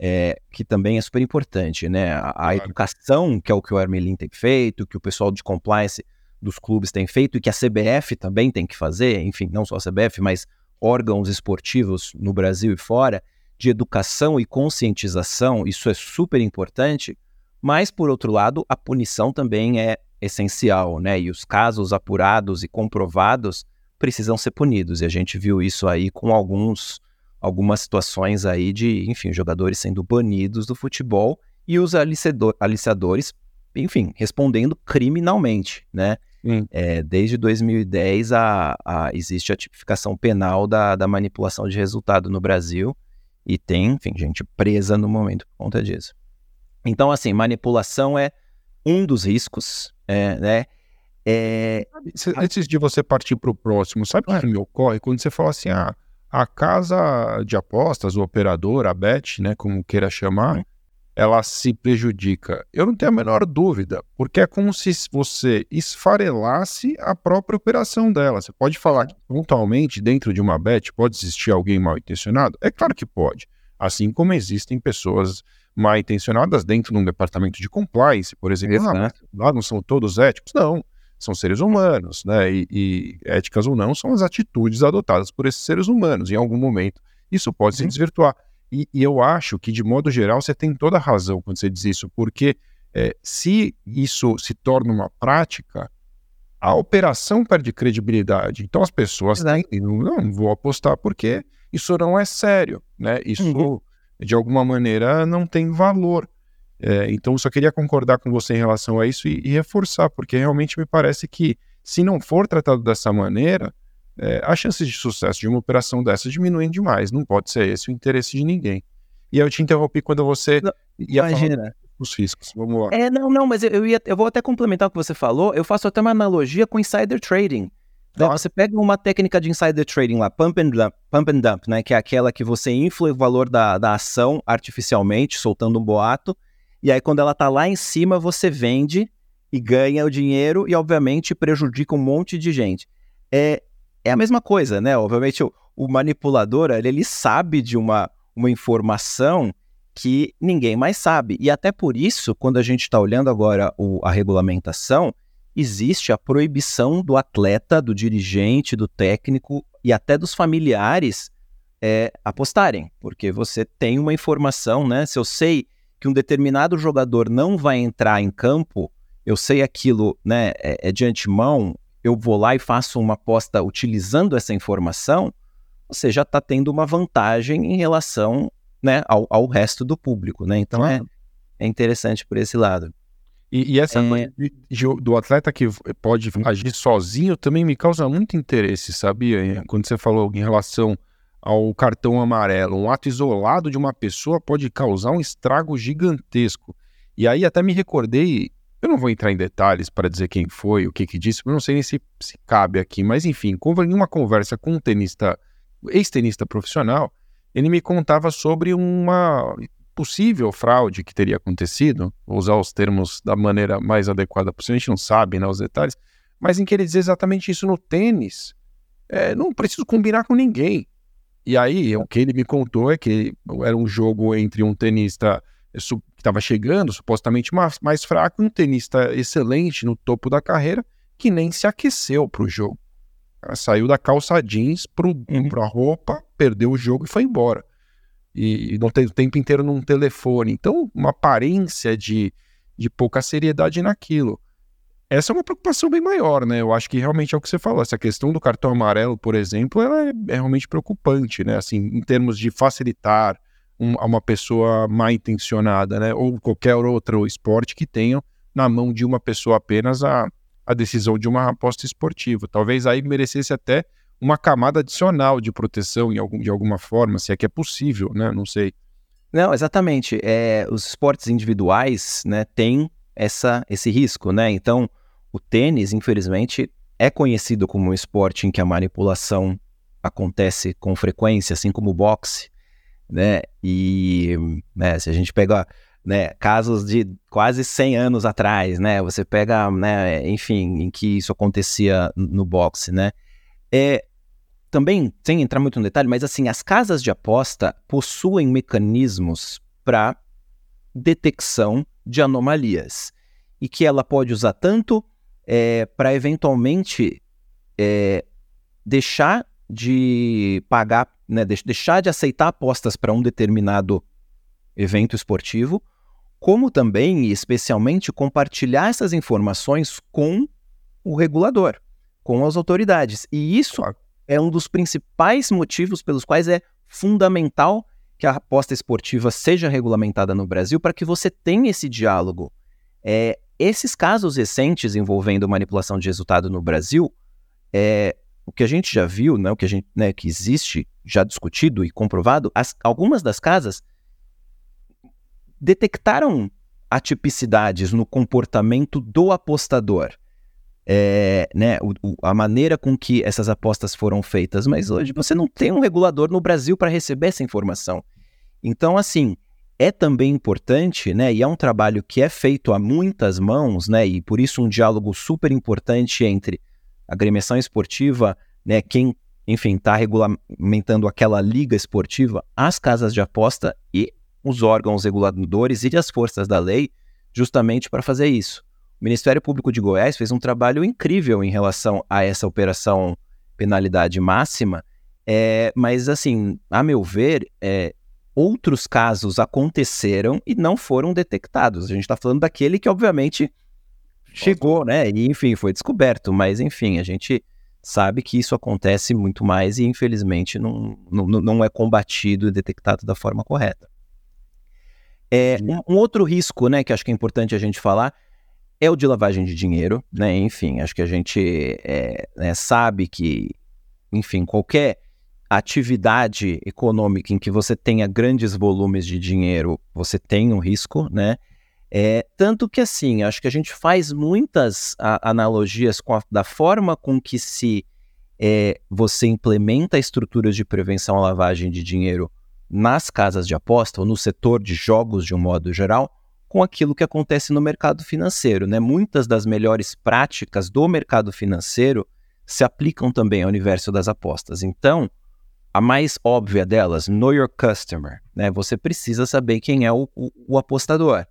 É, que também é super importante, né? A, a educação, que é o que o Armelin tem feito, que o pessoal de compliance dos clubes tem feito e que a CBF também tem que fazer, enfim, não só a CBF, mas órgãos esportivos no Brasil e fora de educação e conscientização, isso é super importante, mas, por outro lado, a punição também é essencial, né? E os casos apurados e comprovados precisam ser punidos. E a gente viu isso aí com alguns, algumas situações aí de, enfim, jogadores sendo banidos do futebol e os aliciadores, enfim, respondendo criminalmente, né? É, desde 2010 a, a, existe a tipificação penal da, da manipulação de resultado no Brasil e tem, enfim, gente presa no momento por conta disso. Então, assim, manipulação é um dos riscos, é, né? É... Antes de você partir para o próximo, sabe o que me ocorre? Quando você fala assim, ah, a casa de apostas, o operador, a bet, né, como queira chamar, ela se prejudica? Eu não tenho a menor dúvida, porque é como se você esfarelasse a própria operação dela. Você pode falar que pontualmente dentro de uma bet pode existir alguém mal intencionado? É claro que pode. Assim como existem pessoas mal intencionadas dentro de um departamento de compliance, por exemplo. Ah, lá não são todos éticos? Não. são seres humanos, né? E, e, éticas ou não são as atitudes adotadas por esses seres humanos. Em algum momento, isso pode se desvirtuar. E, e, eu acho que, de modo geral, você tem toda a razão quando você diz isso, porque é, se isso se torna uma prática, a operação perde credibilidade. Então as pessoas têm, não, não vou apostar porque isso não é sério, né? Isso, uhum. de alguma maneira, não tem valor. É, então, eu só queria concordar com você em relação a isso e, e, reforçar, porque realmente me parece que, se não for tratado dessa maneira, é, as chances de sucesso de uma operação dessa diminuem demais. Não pode ser esse o interesse de ninguém. E eu te interrompi quando você não, ia imagina. falar os riscos. Vamos lá. É, não, não, mas eu, eu, ia, eu vou até complementar o que você falou. Eu faço até uma analogia com insider trading. Né? Você pega uma técnica de insider trading lá, pump and, dump, pump and dump, né? Que é aquela que você infla o valor da, da ação artificialmente, soltando um boato e aí, quando ela tá lá em cima, você vende e ganha o dinheiro e, obviamente, prejudica um monte de gente. É, é a mesma coisa, né? Obviamente, o, o manipulador, ele, ele sabe de uma, uma informação que ninguém mais sabe. E até por isso, quando a gente está olhando agora o, a regulamentação, existe a proibição do atleta, do dirigente, do técnico e até dos familiares é, apostarem, porque você tem uma informação, né? Se eu sei que um determinado jogador não vai entrar em campo, eu sei aquilo né, é, é de antemão, eu vou lá e faço uma aposta utilizando essa informação, você já está tendo uma vantagem em relação né, ao, ao, resto do público. Né? Então é, é interessante por esse lado. E, e essa é... do atleta que pode agir sozinho também me causa muito interesse, sabia? Quando você falou em relação ao cartão amarelo. Um ato isolado de uma pessoa pode causar um estrago gigantesco. E aí até me recordei, eu não vou entrar em detalhes para dizer quem foi, o que que disse, eu não sei nem se, se cabe aqui, mas enfim, em uma conversa com um tenista, ex-tenista profissional, ele me contava sobre uma possível fraude que teria acontecido, vou usar os termos da maneira mais adequada possível, a gente não sabe né, os detalhes, mas em que ele dizia exatamente isso no tênis. É, não preciso combinar com ninguém. E aí, o que ele me contou é que era um jogo entre um tenista que estava chegando, supostamente mais, mais fraco, e um tenista excelente no topo da carreira, que nem se aqueceu para o jogo. saiu da calça jeans para uhum. a roupa, perdeu o jogo e foi embora. E, e não tem o tempo inteiro num telefone. Então, uma aparência de, de pouca seriedade naquilo essa é uma preocupação bem maior, né? Eu acho que realmente é o que você falou. Essa questão do cartão amarelo, por exemplo, ela é, é realmente preocupante, né? Assim, em termos de facilitar um, a uma pessoa mal intencionada, né? Ou qualquer outro esporte que tenha na mão de uma pessoa apenas a, a decisão de uma aposta esportiva. Talvez aí merecesse até uma camada adicional de proteção em algum, de alguma forma, se é que é possível, né? Não sei. Não, exatamente. É, os esportes individuais, né, têm essa, esse risco, né? Então, o tênis, infelizmente, é conhecido como um esporte em que a manipulação acontece com frequência, assim como o boxe, né? E né, se a gente pega né, casos de quase 100 anos atrás, né? Você pega, né, enfim, em que isso acontecia no boxe, né? É, também, sem entrar muito no detalhe, mas assim, as casas de aposta possuem mecanismos para detecção de anomalias e que ela pode usar tanto é, para eventualmente é, deixar de pagar, né, deixar de aceitar apostas para um determinado evento esportivo, como também e especialmente compartilhar essas informações com o regulador, com as autoridades. E isso é um dos principais motivos pelos quais é fundamental que a aposta esportiva seja regulamentada no Brasil para que você tenha esse diálogo. É, esses casos recentes envolvendo manipulação de resultado no Brasil, é, o que a gente já viu, né, o que, a gente, né, que existe, já discutido e comprovado, as, algumas das casas detectaram atipicidades no comportamento do apostador. É, né, o, o, a maneira com que essas apostas foram feitas, mas hoje você não tem um regulador no Brasil para receber essa informação. Então, assim, é também importante, né, e é um trabalho que é feito a muitas mãos, né, e por isso um diálogo super importante entre agremiação esportiva, né, quem, enfim, está regulamentando aquela liga esportiva, as casas de aposta e os órgãos reguladores e as forças da lei, justamente para fazer isso. Ministério Público de Goiás fez um trabalho incrível em relação a essa operação penalidade máxima, é, mas assim, a meu ver, é, outros casos aconteceram e não foram detectados. A gente está falando daquele que, obviamente, chegou, né? E, enfim, foi descoberto. Mas, enfim, a gente sabe que isso acontece muito mais e, infelizmente, não, não, não é combatido e detectado da forma correta. É, um, outro risco, né, que acho que é importante a gente falar, é o de lavagem de dinheiro, né? Enfim, acho que a gente é, né, sabe que, enfim, qualquer atividade econômica em que você tenha grandes volumes de dinheiro, você tem um risco, né? É, tanto que assim, acho que a gente faz muitas a, analogias a, da forma com que se é, você implementa estruturas de prevenção à lavagem de dinheiro nas casas de aposta ou no setor de jogos de um modo geral, com aquilo que acontece no mercado financeiro. Né? Muitas das melhores práticas do mercado financeiro se aplicam também ao universo das apostas. Então, a mais óbvia delas, know your customer. Né? Você precisa saber quem é o, o, o apostador.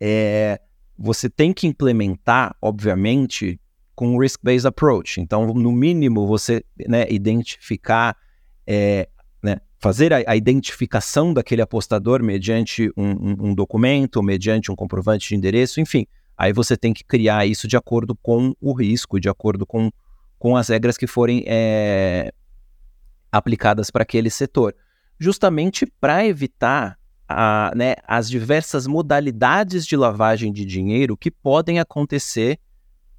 É, você tem que implementar, obviamente, com um risk-based approach. Então, no mínimo, você né, identificar, é, né, fazer a, a, identificação daquele apostador mediante um, um, um, documento, mediante um comprovante de endereço, enfim. Aí você tem que criar isso de acordo com o risco, de acordo com, com as regras que forem é, aplicadas para aquele setor, justamente para evitar a, né, as diversas modalidades de lavagem de dinheiro que podem acontecer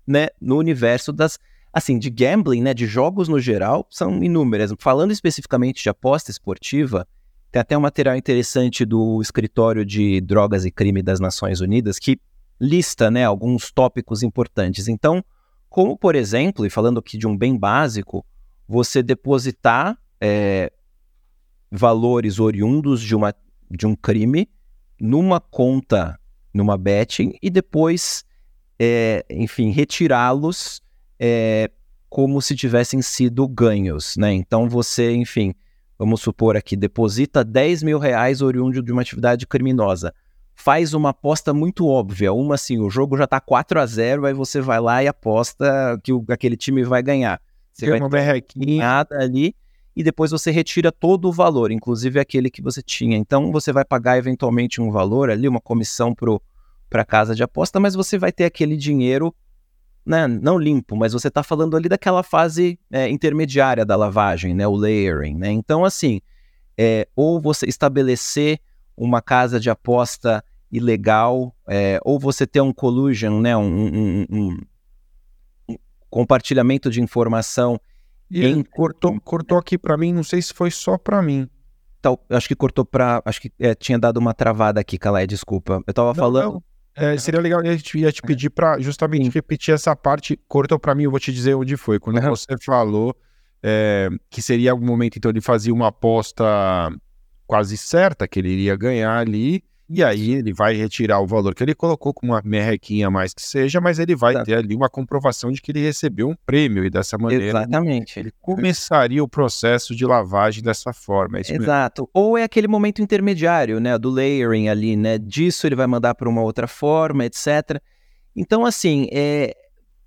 né, no universo das assim de gambling, né, de jogos no geral, são inúmeras. Falando especificamente de aposta esportiva, tem até um material interessante do escritório de drogas e crime das Nações Unidas que lista, né, alguns tópicos importantes. Então, como por exemplo, e falando aqui de um bem básico, você depositar é, valores oriundos de, uma, de um crime numa conta, numa betting, e depois, é, enfim, retirá-los é, como se tivessem sido ganhos, né? Então você, enfim, vamos supor aqui, deposita 10 mil reais oriundo de uma atividade criminosa. Faz uma aposta muito óbvia, uma assim, o jogo já tá 4 a 0 aí você vai lá e aposta que o, aquele time vai ganhar. Você Tem vai uma berrequinha ali e depois você retira todo o valor, inclusive aquele que você tinha. Então você vai pagar eventualmente um valor ali, uma comissão para a casa de aposta, mas você vai ter aquele dinheiro né, não limpo, mas você está falando ali daquela fase é, intermediária da lavagem, né, o layering. Né? Então, assim, é, ou você estabelecer uma casa de aposta ilegal, é, ou você ter um collusion, né, um, um, um, um compartilhamento de informação ele cortou, cortou aqui para mim, não sei se foi só para mim. Então, acho que cortou para, acho que é, tinha dado uma travada aqui, Calé, desculpa. Eu tava não, falando. Não. É, seria legal, a gente ia te pedir para justamente Sim. repetir essa parte. Cortou para mim, eu vou te dizer onde foi. Quando uhum. você falou é, que seria algum momento, então, ele fazia uma aposta quase certa que ele iria ganhar ali, e aí ele vai retirar o valor que ele colocou com uma merrequinha mais que seja, mas ele vai Exato. ter ali uma comprovação de que ele recebeu um prêmio e dessa maneira Exatamente. ele começaria o processo de lavagem dessa forma. É Exato. Mesmo. Ou é aquele momento intermediário, né, do layering ali, né, disso ele vai mandar para uma outra forma, etc. Então, assim, é,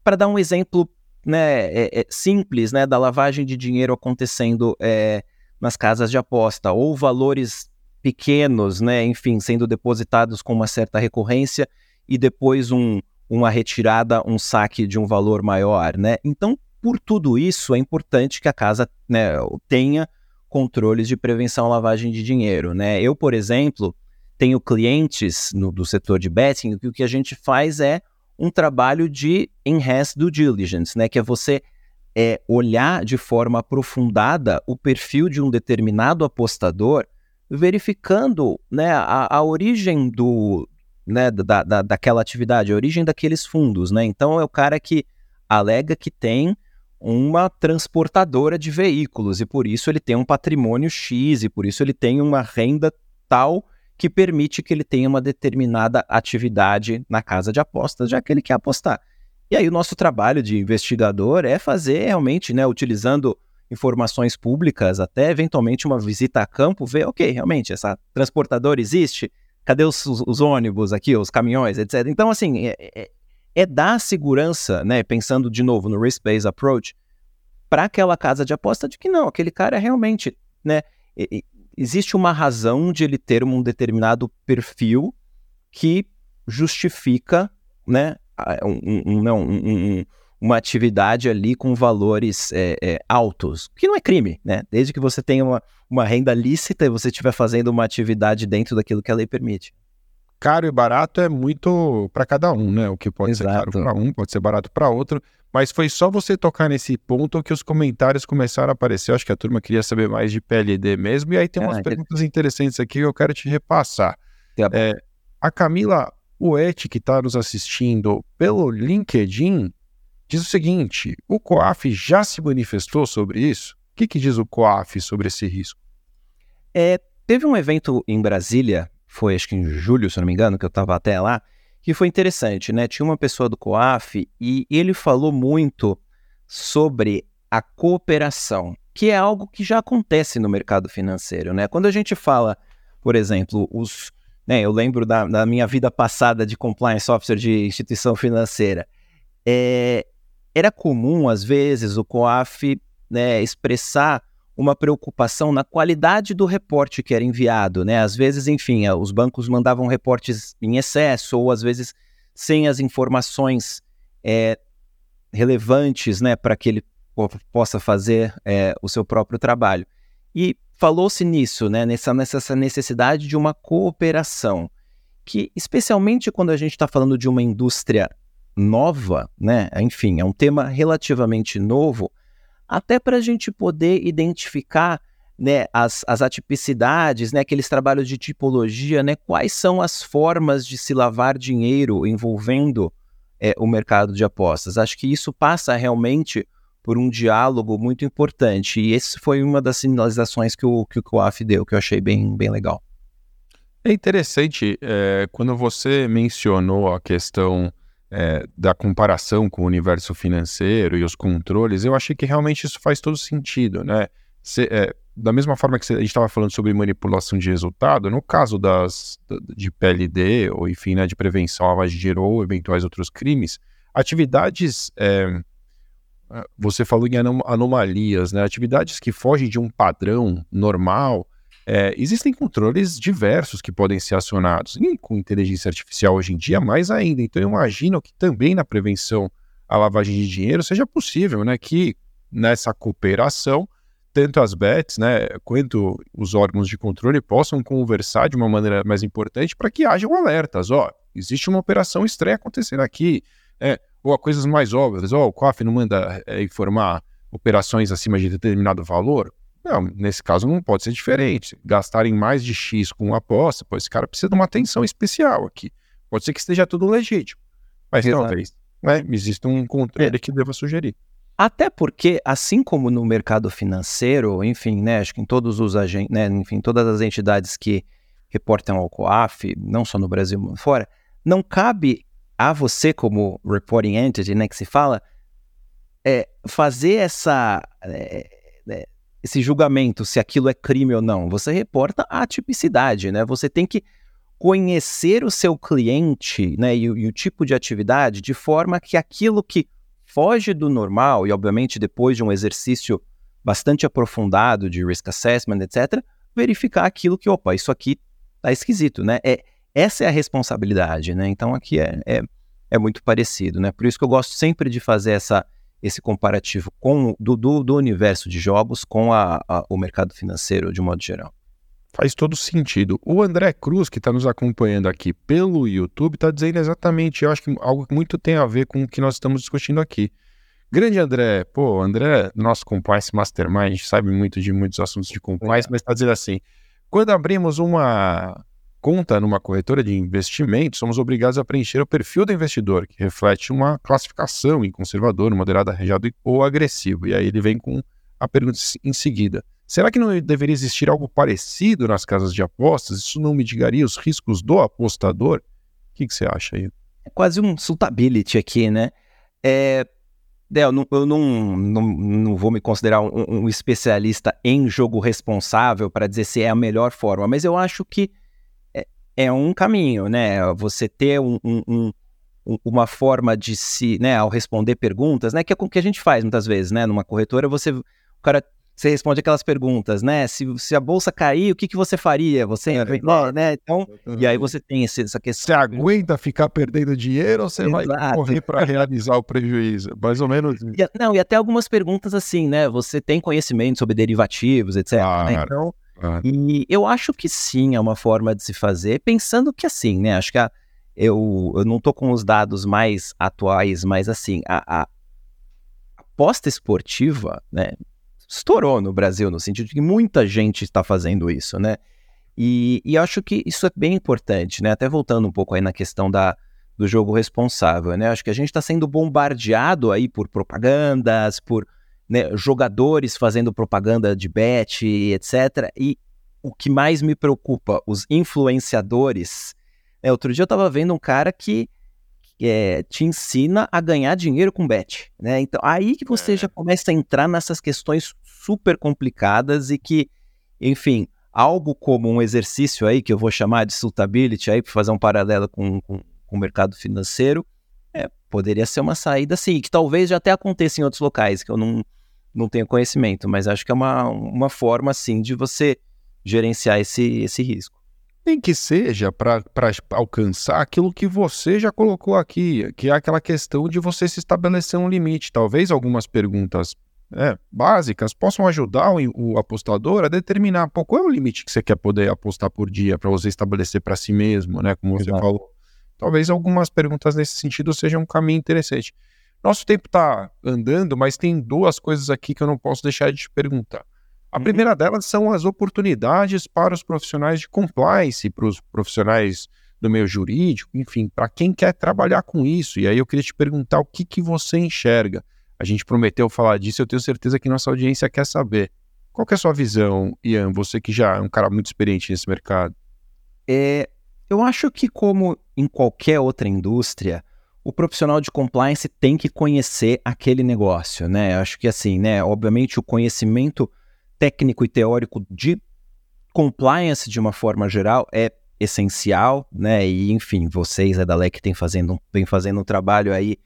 para dar um exemplo né, é, é, simples, né, da lavagem de dinheiro acontecendo é, nas casas de aposta, ou valores pequenos, né, enfim, sendo depositados com uma certa recorrência e depois um, uma retirada, um saque de um valor maior, né? Então, por tudo isso, é importante que a casa né, tenha controles de prevenção à lavagem de dinheiro, né? Eu, por exemplo, tenho clientes no, do setor de betting que o que a gente faz é um trabalho de enhanced due diligence, né? Que é você é, olhar de forma aprofundada o perfil de um determinado apostador verificando né, a, a origem do, né, da, da, daquela atividade, a origem daqueles fundos. Né? Então, é o cara que alega que tem uma transportadora de veículos e por isso ele tem um patrimônio X e por isso ele tem uma renda tal que permite que ele tenha uma determinada atividade na casa de apostas, já que ele quer apostar. E aí o nosso trabalho de investigador é fazer realmente, né, utilizando informações públicas, até eventualmente uma visita a campo, ver, ok, realmente, essa transportadora existe? Cadê os, os, ônibus aqui, os caminhões, etc. Então, assim, é, é, é dar segurança, né, pensando de novo no risk-based approach, para aquela casa de aposta de que não, aquele cara realmente, né, existe uma razão de ele ter um determinado perfil que justifica, né, um, um, não, um, uma atividade ali com valores é, é, altos, que não é crime, né? Desde que você tenha uma, uma renda lícita e você estiver fazendo uma atividade dentro daquilo que a lei permite. Caro e barato é muito para cada um, né? O que pode Exato. ser caro para um, pode ser barato para outro. Mas foi só você tocar nesse ponto que os comentários começaram a aparecer. Eu acho que a turma queria saber mais de PLD mesmo. E aí tem umas ah, perguntas interessantes aqui que eu quero te repassar. Tá é, a Camila Uete, que está nos assistindo pelo LinkedIn, diz o seguinte: o COAF já se manifestou sobre isso? O que, que diz o COAF sobre esse risco? É, teve um evento em Brasília, foi acho que em julho, se não me engano, que eu estava até lá, que foi interessante, né? Tinha uma pessoa do COAF e ele falou muito sobre a cooperação, que é algo que já acontece no mercado financeiro, né? Quando a gente fala, por exemplo, os, né, eu lembro da, da minha vida passada de compliance officer de instituição financeira, é, era comum, às vezes, o COAF né, expressar uma preocupação na qualidade do reporte que era enviado. Né? Às vezes, enfim, os bancos mandavam reportes em excesso ou, às vezes, sem as informações é, relevantes né, para que ele possa fazer é, o seu próprio trabalho. E falou-se nisso, né, nessa, nessa necessidade de uma cooperação, que, especialmente quando a gente está falando de uma indústria nova, né? Enfim, é um tema relativamente novo, até para a gente poder identificar né, as, as atipicidades, né, aqueles trabalhos de tipologia, né, quais são as formas de se lavar dinheiro envolvendo é, o mercado de apostas. Acho que isso passa realmente por um diálogo muito importante. E esse foi uma das sinalizações que o, que o COAF deu, que eu achei bem, bem legal. É interessante, é, quando você mencionou a questão é, da comparação com o universo financeiro e os controles, eu achei que realmente isso faz todo sentido, né? É, da mesma forma que a gente estava falando sobre manipulação de resultado, no caso das de PLD, ou enfim, né, de prevenção à de dinheiro ou eventuais outros crimes, atividades, é, você falou em anom anomalias, né, atividades que fogem de um padrão normal, é, existem controles diversos que podem ser acionados, e com inteligência artificial hoje em dia, mais ainda. Então, eu imagino que também na prevenção à lavagem de dinheiro seja possível né, que nessa cooperação, tanto as BETs né, quanto os órgãos de controle possam conversar de uma maneira mais importante para que hajam alertas. Ó, existe uma operação estranha acontecendo aqui, é, ou coisas mais óbvias. Ó, o COF não manda é, informar operações acima de determinado valor não, nesse caso não pode ser diferente. Gastarem mais de X com aposta, pois esse cara precisa de uma atenção especial aqui. Pode ser que esteja tudo legítimo, mas Exato. talvez né, exista um controle é. que deva sugerir. Até porque, assim como no mercado financeiro, enfim, né, acho que em todos os agentes, né, enfim, todas as entidades que reportam ao COAF, não só no Brasil, mas fora, não cabe a você como reporting entity, né, que se fala, é, fazer essa é, é, esse julgamento se aquilo é crime ou não. Você reporta a tipicidade, né? Você tem que conhecer o seu cliente, né, e, e o tipo de atividade de forma que aquilo que foge do normal e obviamente depois de um exercício bastante aprofundado de risk assessment, etc, verificar aquilo que, opa, isso aqui tá esquisito, né? É, essa é a responsabilidade, né? Então aqui é, é, é muito parecido, né? Por isso que eu gosto sempre de fazer essa esse comparativo com, do, do, do universo de jogos com a, a, o mercado financeiro de um modo geral. Faz todo sentido. O André Cruz, que está nos acompanhando aqui pelo YouTube, está dizendo exatamente, eu acho que algo que muito tem a ver com o que nós estamos discutindo aqui. Grande André, pô, André, nosso compliance mastermind, sabe muito de muitos assuntos de compliance, mas está dizendo assim, quando abrimos uma conta numa corretora de investimentos, somos obrigados a preencher o perfil do investidor, que reflete uma classificação em conservador, moderado, arrejado ou agressivo. E aí ele vem com a pergunta em seguida: será que não deveria existir algo parecido nas casas de apostas? Isso não mitigaria os riscos do apostador? O que, que você acha aí? É quase um suitability aqui, né? É, eu, não, eu não, não, não, vou me considerar um, um especialista em jogo responsável para dizer se é a melhor forma, mas eu acho que é um caminho, né? Você ter um, um, uma forma de se, né, ao responder perguntas, né, que é o que a gente faz muitas vezes, né, numa corretora, você, o cara, você responde aquelas perguntas, né, se, se a bolsa cair, o que, que você faria? Você, é, né, então, e aí você tem esse, essa questão. Você aguenta ficar perdendo dinheiro ou você Exato. vai correr para realizar o prejuízo? Mais ou menos. E, não, e até algumas perguntas assim, né, você tem conhecimento sobre derivativos, etc. Ah, né? Então, e eu acho que sim, é uma forma de se fazer, pensando que assim, né, acho que a eu, eu não estou com os dados mais atuais, mas assim, a, a aposta esportiva, né, estourou no Brasil, no sentido de que muita gente está fazendo isso, né? E, e acho que isso é bem importante, né? Até voltando um pouco aí na questão da, do jogo responsável, né? Acho que a gente está sendo bombardeado aí por propagandas, por né, jogadores fazendo propaganda de bet, etc. E o que mais me preocupa, os influenciadores é, outro dia eu estava vendo um cara que é, te ensina a ganhar dinheiro com bet, né? Então aí que você é. já começa a entrar nessas questões super complicadas e que, enfim, algo como um exercício aí que eu vou chamar de suitability aí para fazer um paralelo com, com, com, o mercado financeiro, é, poderia ser uma saída sim, que talvez já até aconteça em outros locais que eu não, não tenho conhecimento, mas acho que é uma, uma forma assim de você gerenciar esse, esse risco nem que seja para alcançar aquilo que você já colocou aqui, que é aquela questão de você se estabelecer um limite. Talvez algumas perguntas é, básicas possam ajudar o, o, apostador a determinar pô, qual é o limite que você quer poder apostar por dia para você estabelecer para si mesmo, né? Como você Exato. falou. Talvez algumas perguntas nesse sentido sejam um caminho interessante. Nosso tempo está andando, mas tem duas coisas aqui que eu não posso deixar de te perguntar. A uhum. primeira delas são as oportunidades para os profissionais de compliance, para os profissionais do meio jurídico, enfim, para quem quer trabalhar com isso. E aí eu queria te perguntar o que, que você enxerga. A gente prometeu falar disso, eu tenho certeza que nossa audiência quer saber. Qual que é a sua visão, Ian, você que já é um cara muito experiente nesse mercado? É, eu acho que como em qualquer outra indústria, o profissional de compliance tem que conhecer aquele negócio, né? Eu acho que assim, né, obviamente o conhecimento técnico e teórico de compliance de uma forma geral é essencial, né? E enfim, vocês a Dalek tem fazendo, vem fazendo um trabalho aí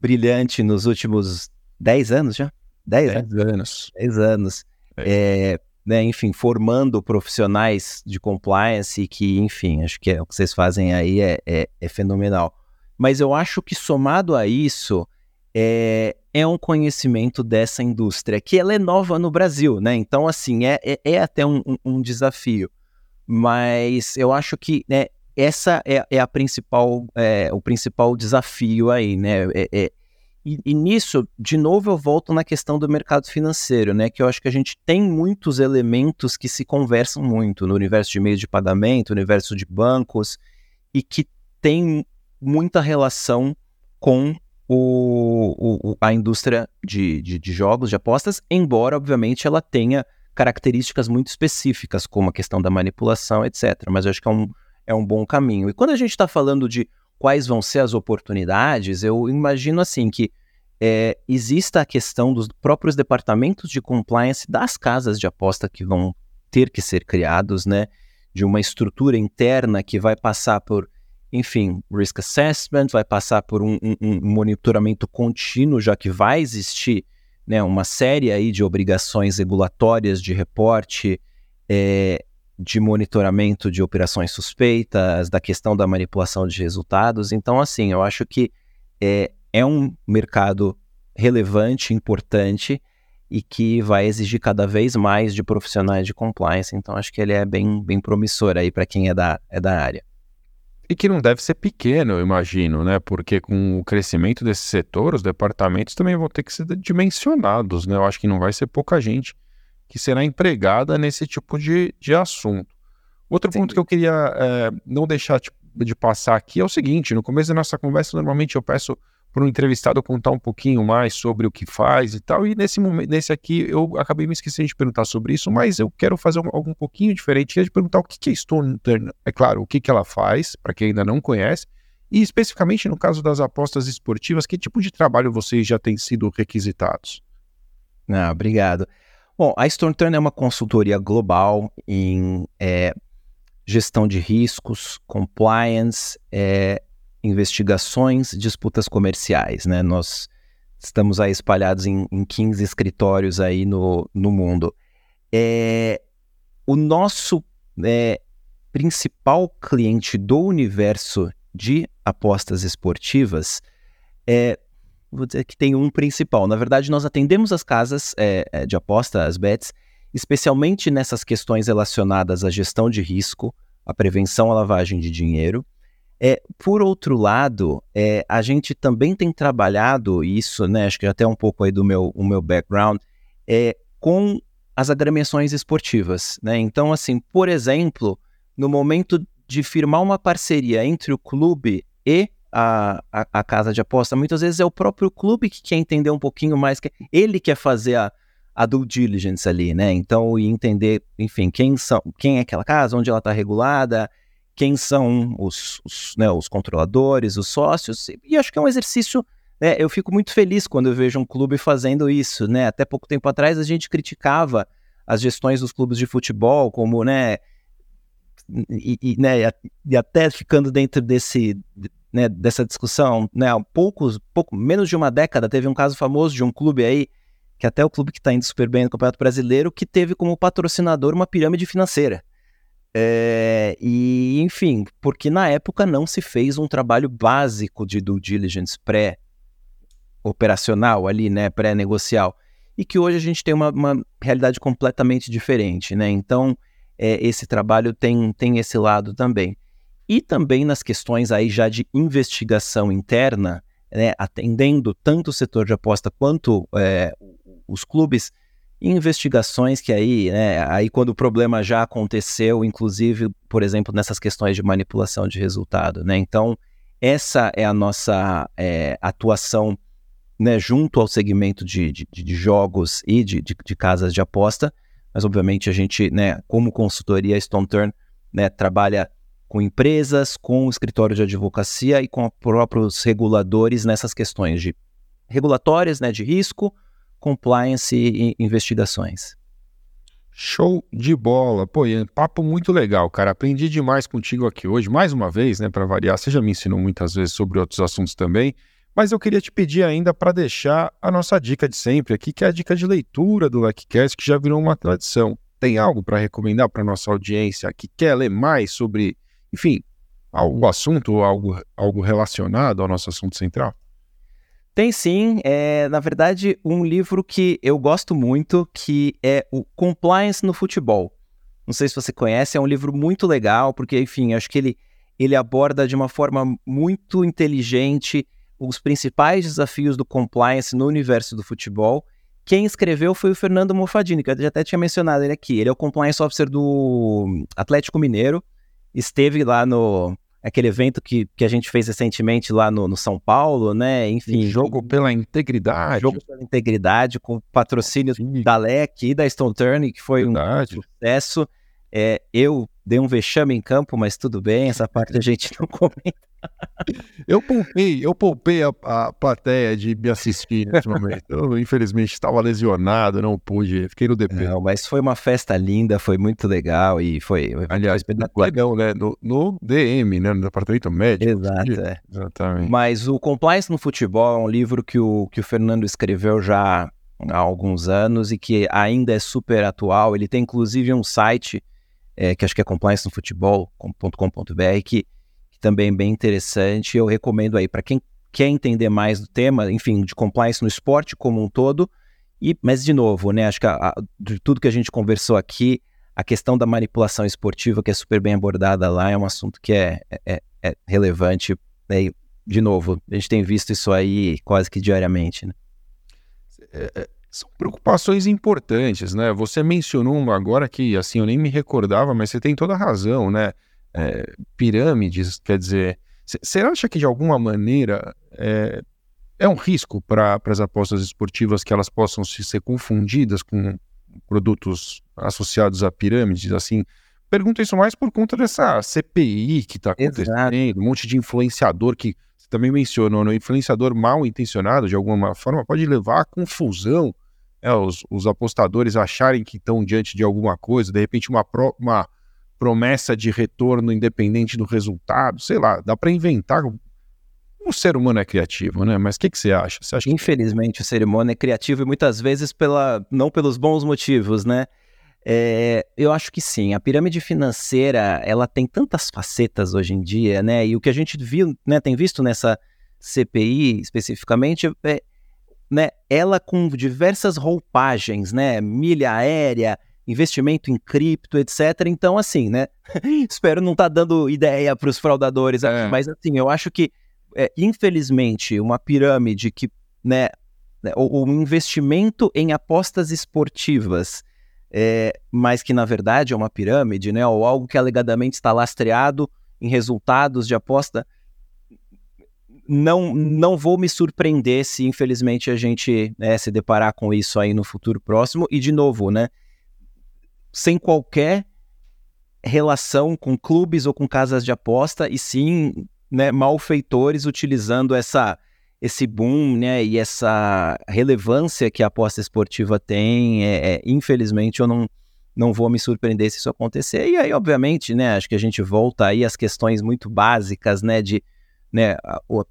brilhante nos últimos 10 anos já? 10, 10 né? anos. 10 anos. É. É, né, enfim, formando profissionais de compliance que, enfim, acho que é, o que vocês fazem aí é, é, é fenomenal. Mas eu acho que somado a isso, é, é um conhecimento dessa indústria, que ela é nova no Brasil, né? Então, assim, é, é, é até um, um, desafio. Mas eu acho que né, essa é, é a principal, é, o principal desafio aí, né? É, é, e, e, nisso, de novo, eu volto na questão do mercado financeiro, né? Que eu acho que a gente tem muitos elementos que se conversam muito no universo de meios de pagamento, universo de bancos, e que tem muita relação com o, o, a indústria de, de, de, jogos, de apostas, embora, obviamente, ela tenha características muito específicas, como a questão da manipulação, etc. Mas eu acho que é um, é um bom caminho. E quando a gente está falando de quais vão ser as oportunidades, eu imagino assim que é, exista a questão dos próprios departamentos de compliance das casas de aposta que vão ter que ser criados, né? De uma estrutura interna que vai passar por enfim, risk assessment, vai passar por um, um, um, monitoramento contínuo, já que vai existir né, uma série aí de obrigações regulatórias de reporte, é, de monitoramento de operações suspeitas, da questão da manipulação de resultados. Então, assim, eu acho que é, é um mercado relevante, importante e que vai exigir cada vez mais de profissionais de compliance. Então, acho que ele é bem, bem promissor aí para quem é da, é da área. E que não deve ser pequeno, eu imagino, né? Porque com o crescimento desse setor, os departamentos também vão ter que ser dimensionados, né? Eu acho que não vai ser pouca gente que será empregada nesse tipo de, de assunto. Outro Sim. ponto que eu queria é, não deixar de, de passar aqui é o seguinte: no começo da nossa conversa, normalmente eu peço para um entrevistado contar um pouquinho mais sobre o que faz e tal. E nesse momento, nesse aqui, eu acabei me esquecendo de perguntar sobre isso, mas eu quero fazer algo um pouquinho diferente, é de perguntar o que, que é Stone. É claro, o que, que ela faz, para quem ainda não conhece, e especificamente no caso das apostas esportivas, que tipo de trabalho vocês já têm sido requisitados? Ah, obrigado. Bom, a Stone é uma consultoria global em é, gestão de riscos, compliance, é, investigações, disputas comerciais, né? Nós estamos aí espalhados em, em 15 escritórios aí no, no mundo. É, o nosso é, principal cliente do universo de apostas esportivas é, vou dizer que tem um principal. Na verdade, nós atendemos as casas é, é de aposta, as bets, especialmente nessas questões relacionadas à gestão de risco, à prevenção à lavagem de dinheiro. É, por outro lado, é, a gente também tem trabalhado isso, né, acho que até um pouco aí do meu, o meu background, é, com as agremiações esportivas. Né? Então, assim, por exemplo, no momento de firmar uma parceria entre o clube e a, a, a, casa de aposta, muitas vezes é o próprio clube que quer entender um pouquinho mais, que ele quer fazer a, a due diligence ali, né? Então, e entender, enfim, quem são, quem é aquela casa, onde ela está regulada, quem são os, os, né, os controladores, os sócios, e acho que é um exercício, né, eu fico muito feliz quando eu vejo um clube fazendo isso, né? Até pouco tempo atrás a gente criticava as gestões dos clubes de futebol como, né, e, e, né, e até ficando dentro desse, né, dessa discussão, né, há poucos, pouco, menos de uma década, teve um caso famoso de um clube aí que até o clube que está indo super bem no Campeonato Brasileiro, que teve como patrocinador uma pirâmide financeira. É, e, enfim, porque na época não se fez um trabalho básico de due diligence pré-operacional ali, né, pré-negocial, e que hoje a gente tem uma, uma realidade completamente diferente, né? Então, é, esse trabalho tem, tem esse lado também. E também nas questões aí já de investigação interna, né, atendendo tanto o setor de aposta quanto é, os clubes investigações que aí, né, aí quando o problema já aconteceu, inclusive, por exemplo, nessas questões de manipulação de resultado, né? Então, essa é a nossa é, atuação, né, junto ao segmento de, de, de jogos e de, de, casas de aposta, mas obviamente a gente, né, como consultoria Stone Turn, né, trabalha com empresas, com o escritório de advocacia e com próprios reguladores nessas questões de regulatórias, né, de risco, compliance e investigações. Show de bola. Pô, Ian, papo muito legal, cara. Aprendi demais contigo aqui hoje, mais uma vez, né, para variar. Você já me ensinou muitas vezes sobre outros assuntos também, mas eu queria te pedir ainda para deixar a nossa dica de sempre aqui, que é a dica de leitura do LecCast, que já virou uma tradição. Tem algo para recomendar para nossa audiência que quer ler mais sobre, enfim, o assunto ou algo, algo relacionado ao nosso assunto central? Tem sim, é na verdade um livro que eu gosto muito, que é o Compliance no Futebol. Não sei se você conhece, é um livro muito legal, porque, enfim, acho que ele, ele aborda de uma forma muito inteligente os principais desafios do compliance no universo do futebol. Quem escreveu foi o Fernando Mofadini, que eu já até tinha mencionado ele aqui. Ele é o compliance officer do Atlético Mineiro, esteve lá no, aquele evento que, que a gente fez recentemente lá no, no São Paulo, né? Enfim. Jogo pela integridade. Jogo pela integridade, com patrocínio Sim. da LEC e da Stone Turn, que foi Verdade. um sucesso. É, eu dei um vexame em campo, mas tudo bem, essa parte a gente não comenta. Eu poupei, eu poupei a, a plateia de me assistir nesse momento. Eu, infelizmente, estava lesionado, não pude, fiquei no DP. Não, mas foi uma festa linda, foi muito legal e foi. Aliás, legal, né? No, no, DM, né? No departamento médico. Exato, é. Exatamente. Mas o Compliance no Futebol é um livro que o, que o Fernando escreveu já há alguns anos e que ainda é super atual. Ele tem inclusive um site é, que acho que é compliancenofutebol.com.br que também bem interessante. Eu recomendo aí para quem quer entender mais do tema, enfim, de compliance no esporte como um todo. E, mas, de novo, né, acho que a, a, de tudo que a gente conversou aqui, a questão da manipulação esportiva, que é super bem abordada lá, é um assunto que é, é, é relevante. Né? E, de novo, a gente tem visto isso aí quase que diariamente. Né? É, é são preocupações importantes, né? Você mencionou agora que, assim, eu nem me recordava, mas você tem toda a razão, né? É, pirâmides, quer dizer, você acha que de alguma maneira é, é um risco para as apostas esportivas que elas possam se ser confundidas com produtos associados a pirâmides, assim? Pergunto isso mais por conta dessa CPI que está acontecendo, Exato. um monte de influenciador que você também mencionou, né? influenciador mal intencionado de alguma forma pode levar à confusão, é, os, os apostadores acharem que estão diante de alguma coisa, de repente uma, pro, uma promessa de retorno independente do resultado, sei lá, dá para inventar o ser humano é criativo, né? Mas o que, que você acha? Você acha que... Infelizmente, o ser humano é criativo e muitas vezes pela, não pelos bons motivos, né? É, eu acho que sim. A pirâmide financeira ela tem tantas facetas hoje em dia, né? E o que a gente viu, né, tem visto nessa CPI especificamente é, né, ela com diversas roupagens, né? Milha aérea, investimento em cripto, etc. Então, assim, né? Espero não estar tá dando ideia para os fraudadores aqui, é. mas assim, eu acho que é, infelizmente, uma pirâmide que, né, né o, o investimento em apostas esportivas, é, mas que na verdade é uma pirâmide, né, ou algo que alegadamente está lastreado em resultados de aposta, não, não vou me surpreender se infelizmente a gente né, se deparar com isso aí no futuro próximo. E de novo, né, sem qualquer relação com clubes ou com casas de aposta, e sim né, malfeitores utilizando essa, esse boom né, e essa relevância que a aposta esportiva tem. É, é, infelizmente, eu não, não vou me surpreender se isso acontecer. E aí, obviamente, né, acho que a gente volta aí às questões muito básicas, né, de né,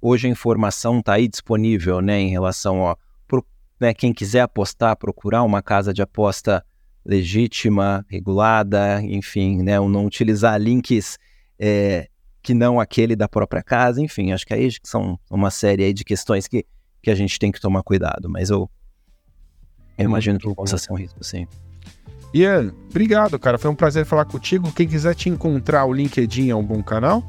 hoje a informação está aí disponível, né, em relação a pro, né, quem quiser apostar, procurar uma casa de aposta legítima, regulada, enfim, né, não utilizar links é, que não aquele da própria casa, enfim, acho que aí são uma série de questões que, que a gente tem que tomar cuidado, mas eu, eu imagino que possa ser um risco, sim. Ian, obrigado, cara, foi um prazer falar contigo. Quem quiser te encontrar, o LinkedIn é um bom canal?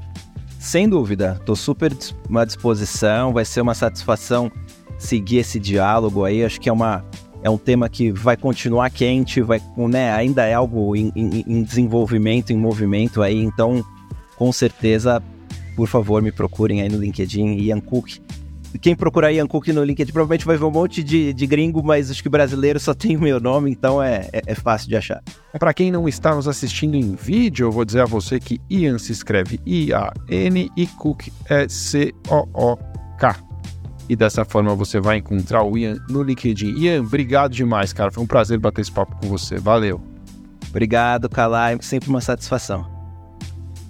Sem dúvida, estou super à disposição, vai ser uma satisfação seguir esse diálogo aí, acho que é uma é um tema que vai continuar quente, vai, né, ainda é algo em, em, em desenvolvimento, em movimento aí, então com certeza, por favor, me procurem aí no LinkedIn, Ian Cook. Quem procurar Ian Cook no LinkedIn provavelmente vai ver um monte de, de gringo, mas acho que brasileiro só tem o meu nome, então é, é, é fácil de achar. Para quem não está nos assistindo em vídeo, eu vou dizer a você que Ian se escreve I-A-N e Cook é C-O-O-K. E dessa forma você vai encontrar o Ian no LinkedIn. Ian, obrigado demais, cara. Foi um prazer bater esse papo com você. Valeu. Obrigado, Kalai. Sempre uma satisfação.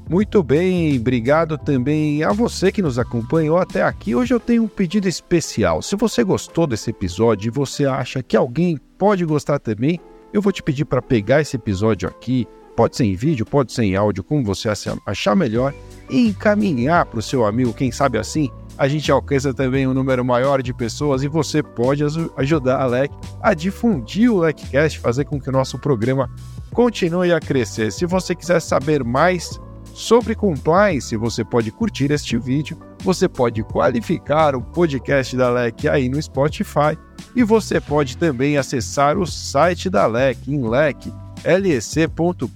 Muito bem, obrigado também a você que nos acompanhou até aqui. Hoje eu tenho um pedido especial. Se você gostou desse episódio e você acha que alguém pode gostar também, eu vou te pedir para pegar esse episódio aqui, pode ser em vídeo, pode ser em áudio, como você achar melhor, e encaminhar para o seu amigo, quem sabe assim a gente alcança também um número maior de pessoas e você pode ajudar a LEC a difundir o LECcast, fazer com que o nosso programa continue a crescer. Se você quiser saber mais sobre compliance, você pode curtir este vídeo, você pode qualificar o podcast da LEC aí no Spotify e você pode também acessar o site da LEC em lec, lec.com.br,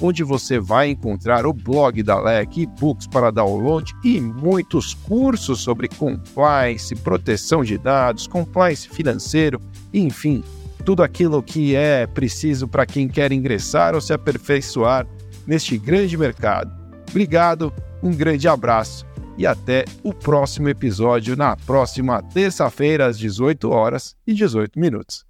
onde você vai encontrar o blog da LEC, e-books para download e muitos cursos sobre compliance, proteção de dados, compliance financeiro, enfim, tudo aquilo que é preciso para quem quer ingressar ou se aperfeiçoar neste grande mercado. Obrigado, um grande abraço e até o próximo episódio na próxima terça-feira às 18 horas e 18 minutos.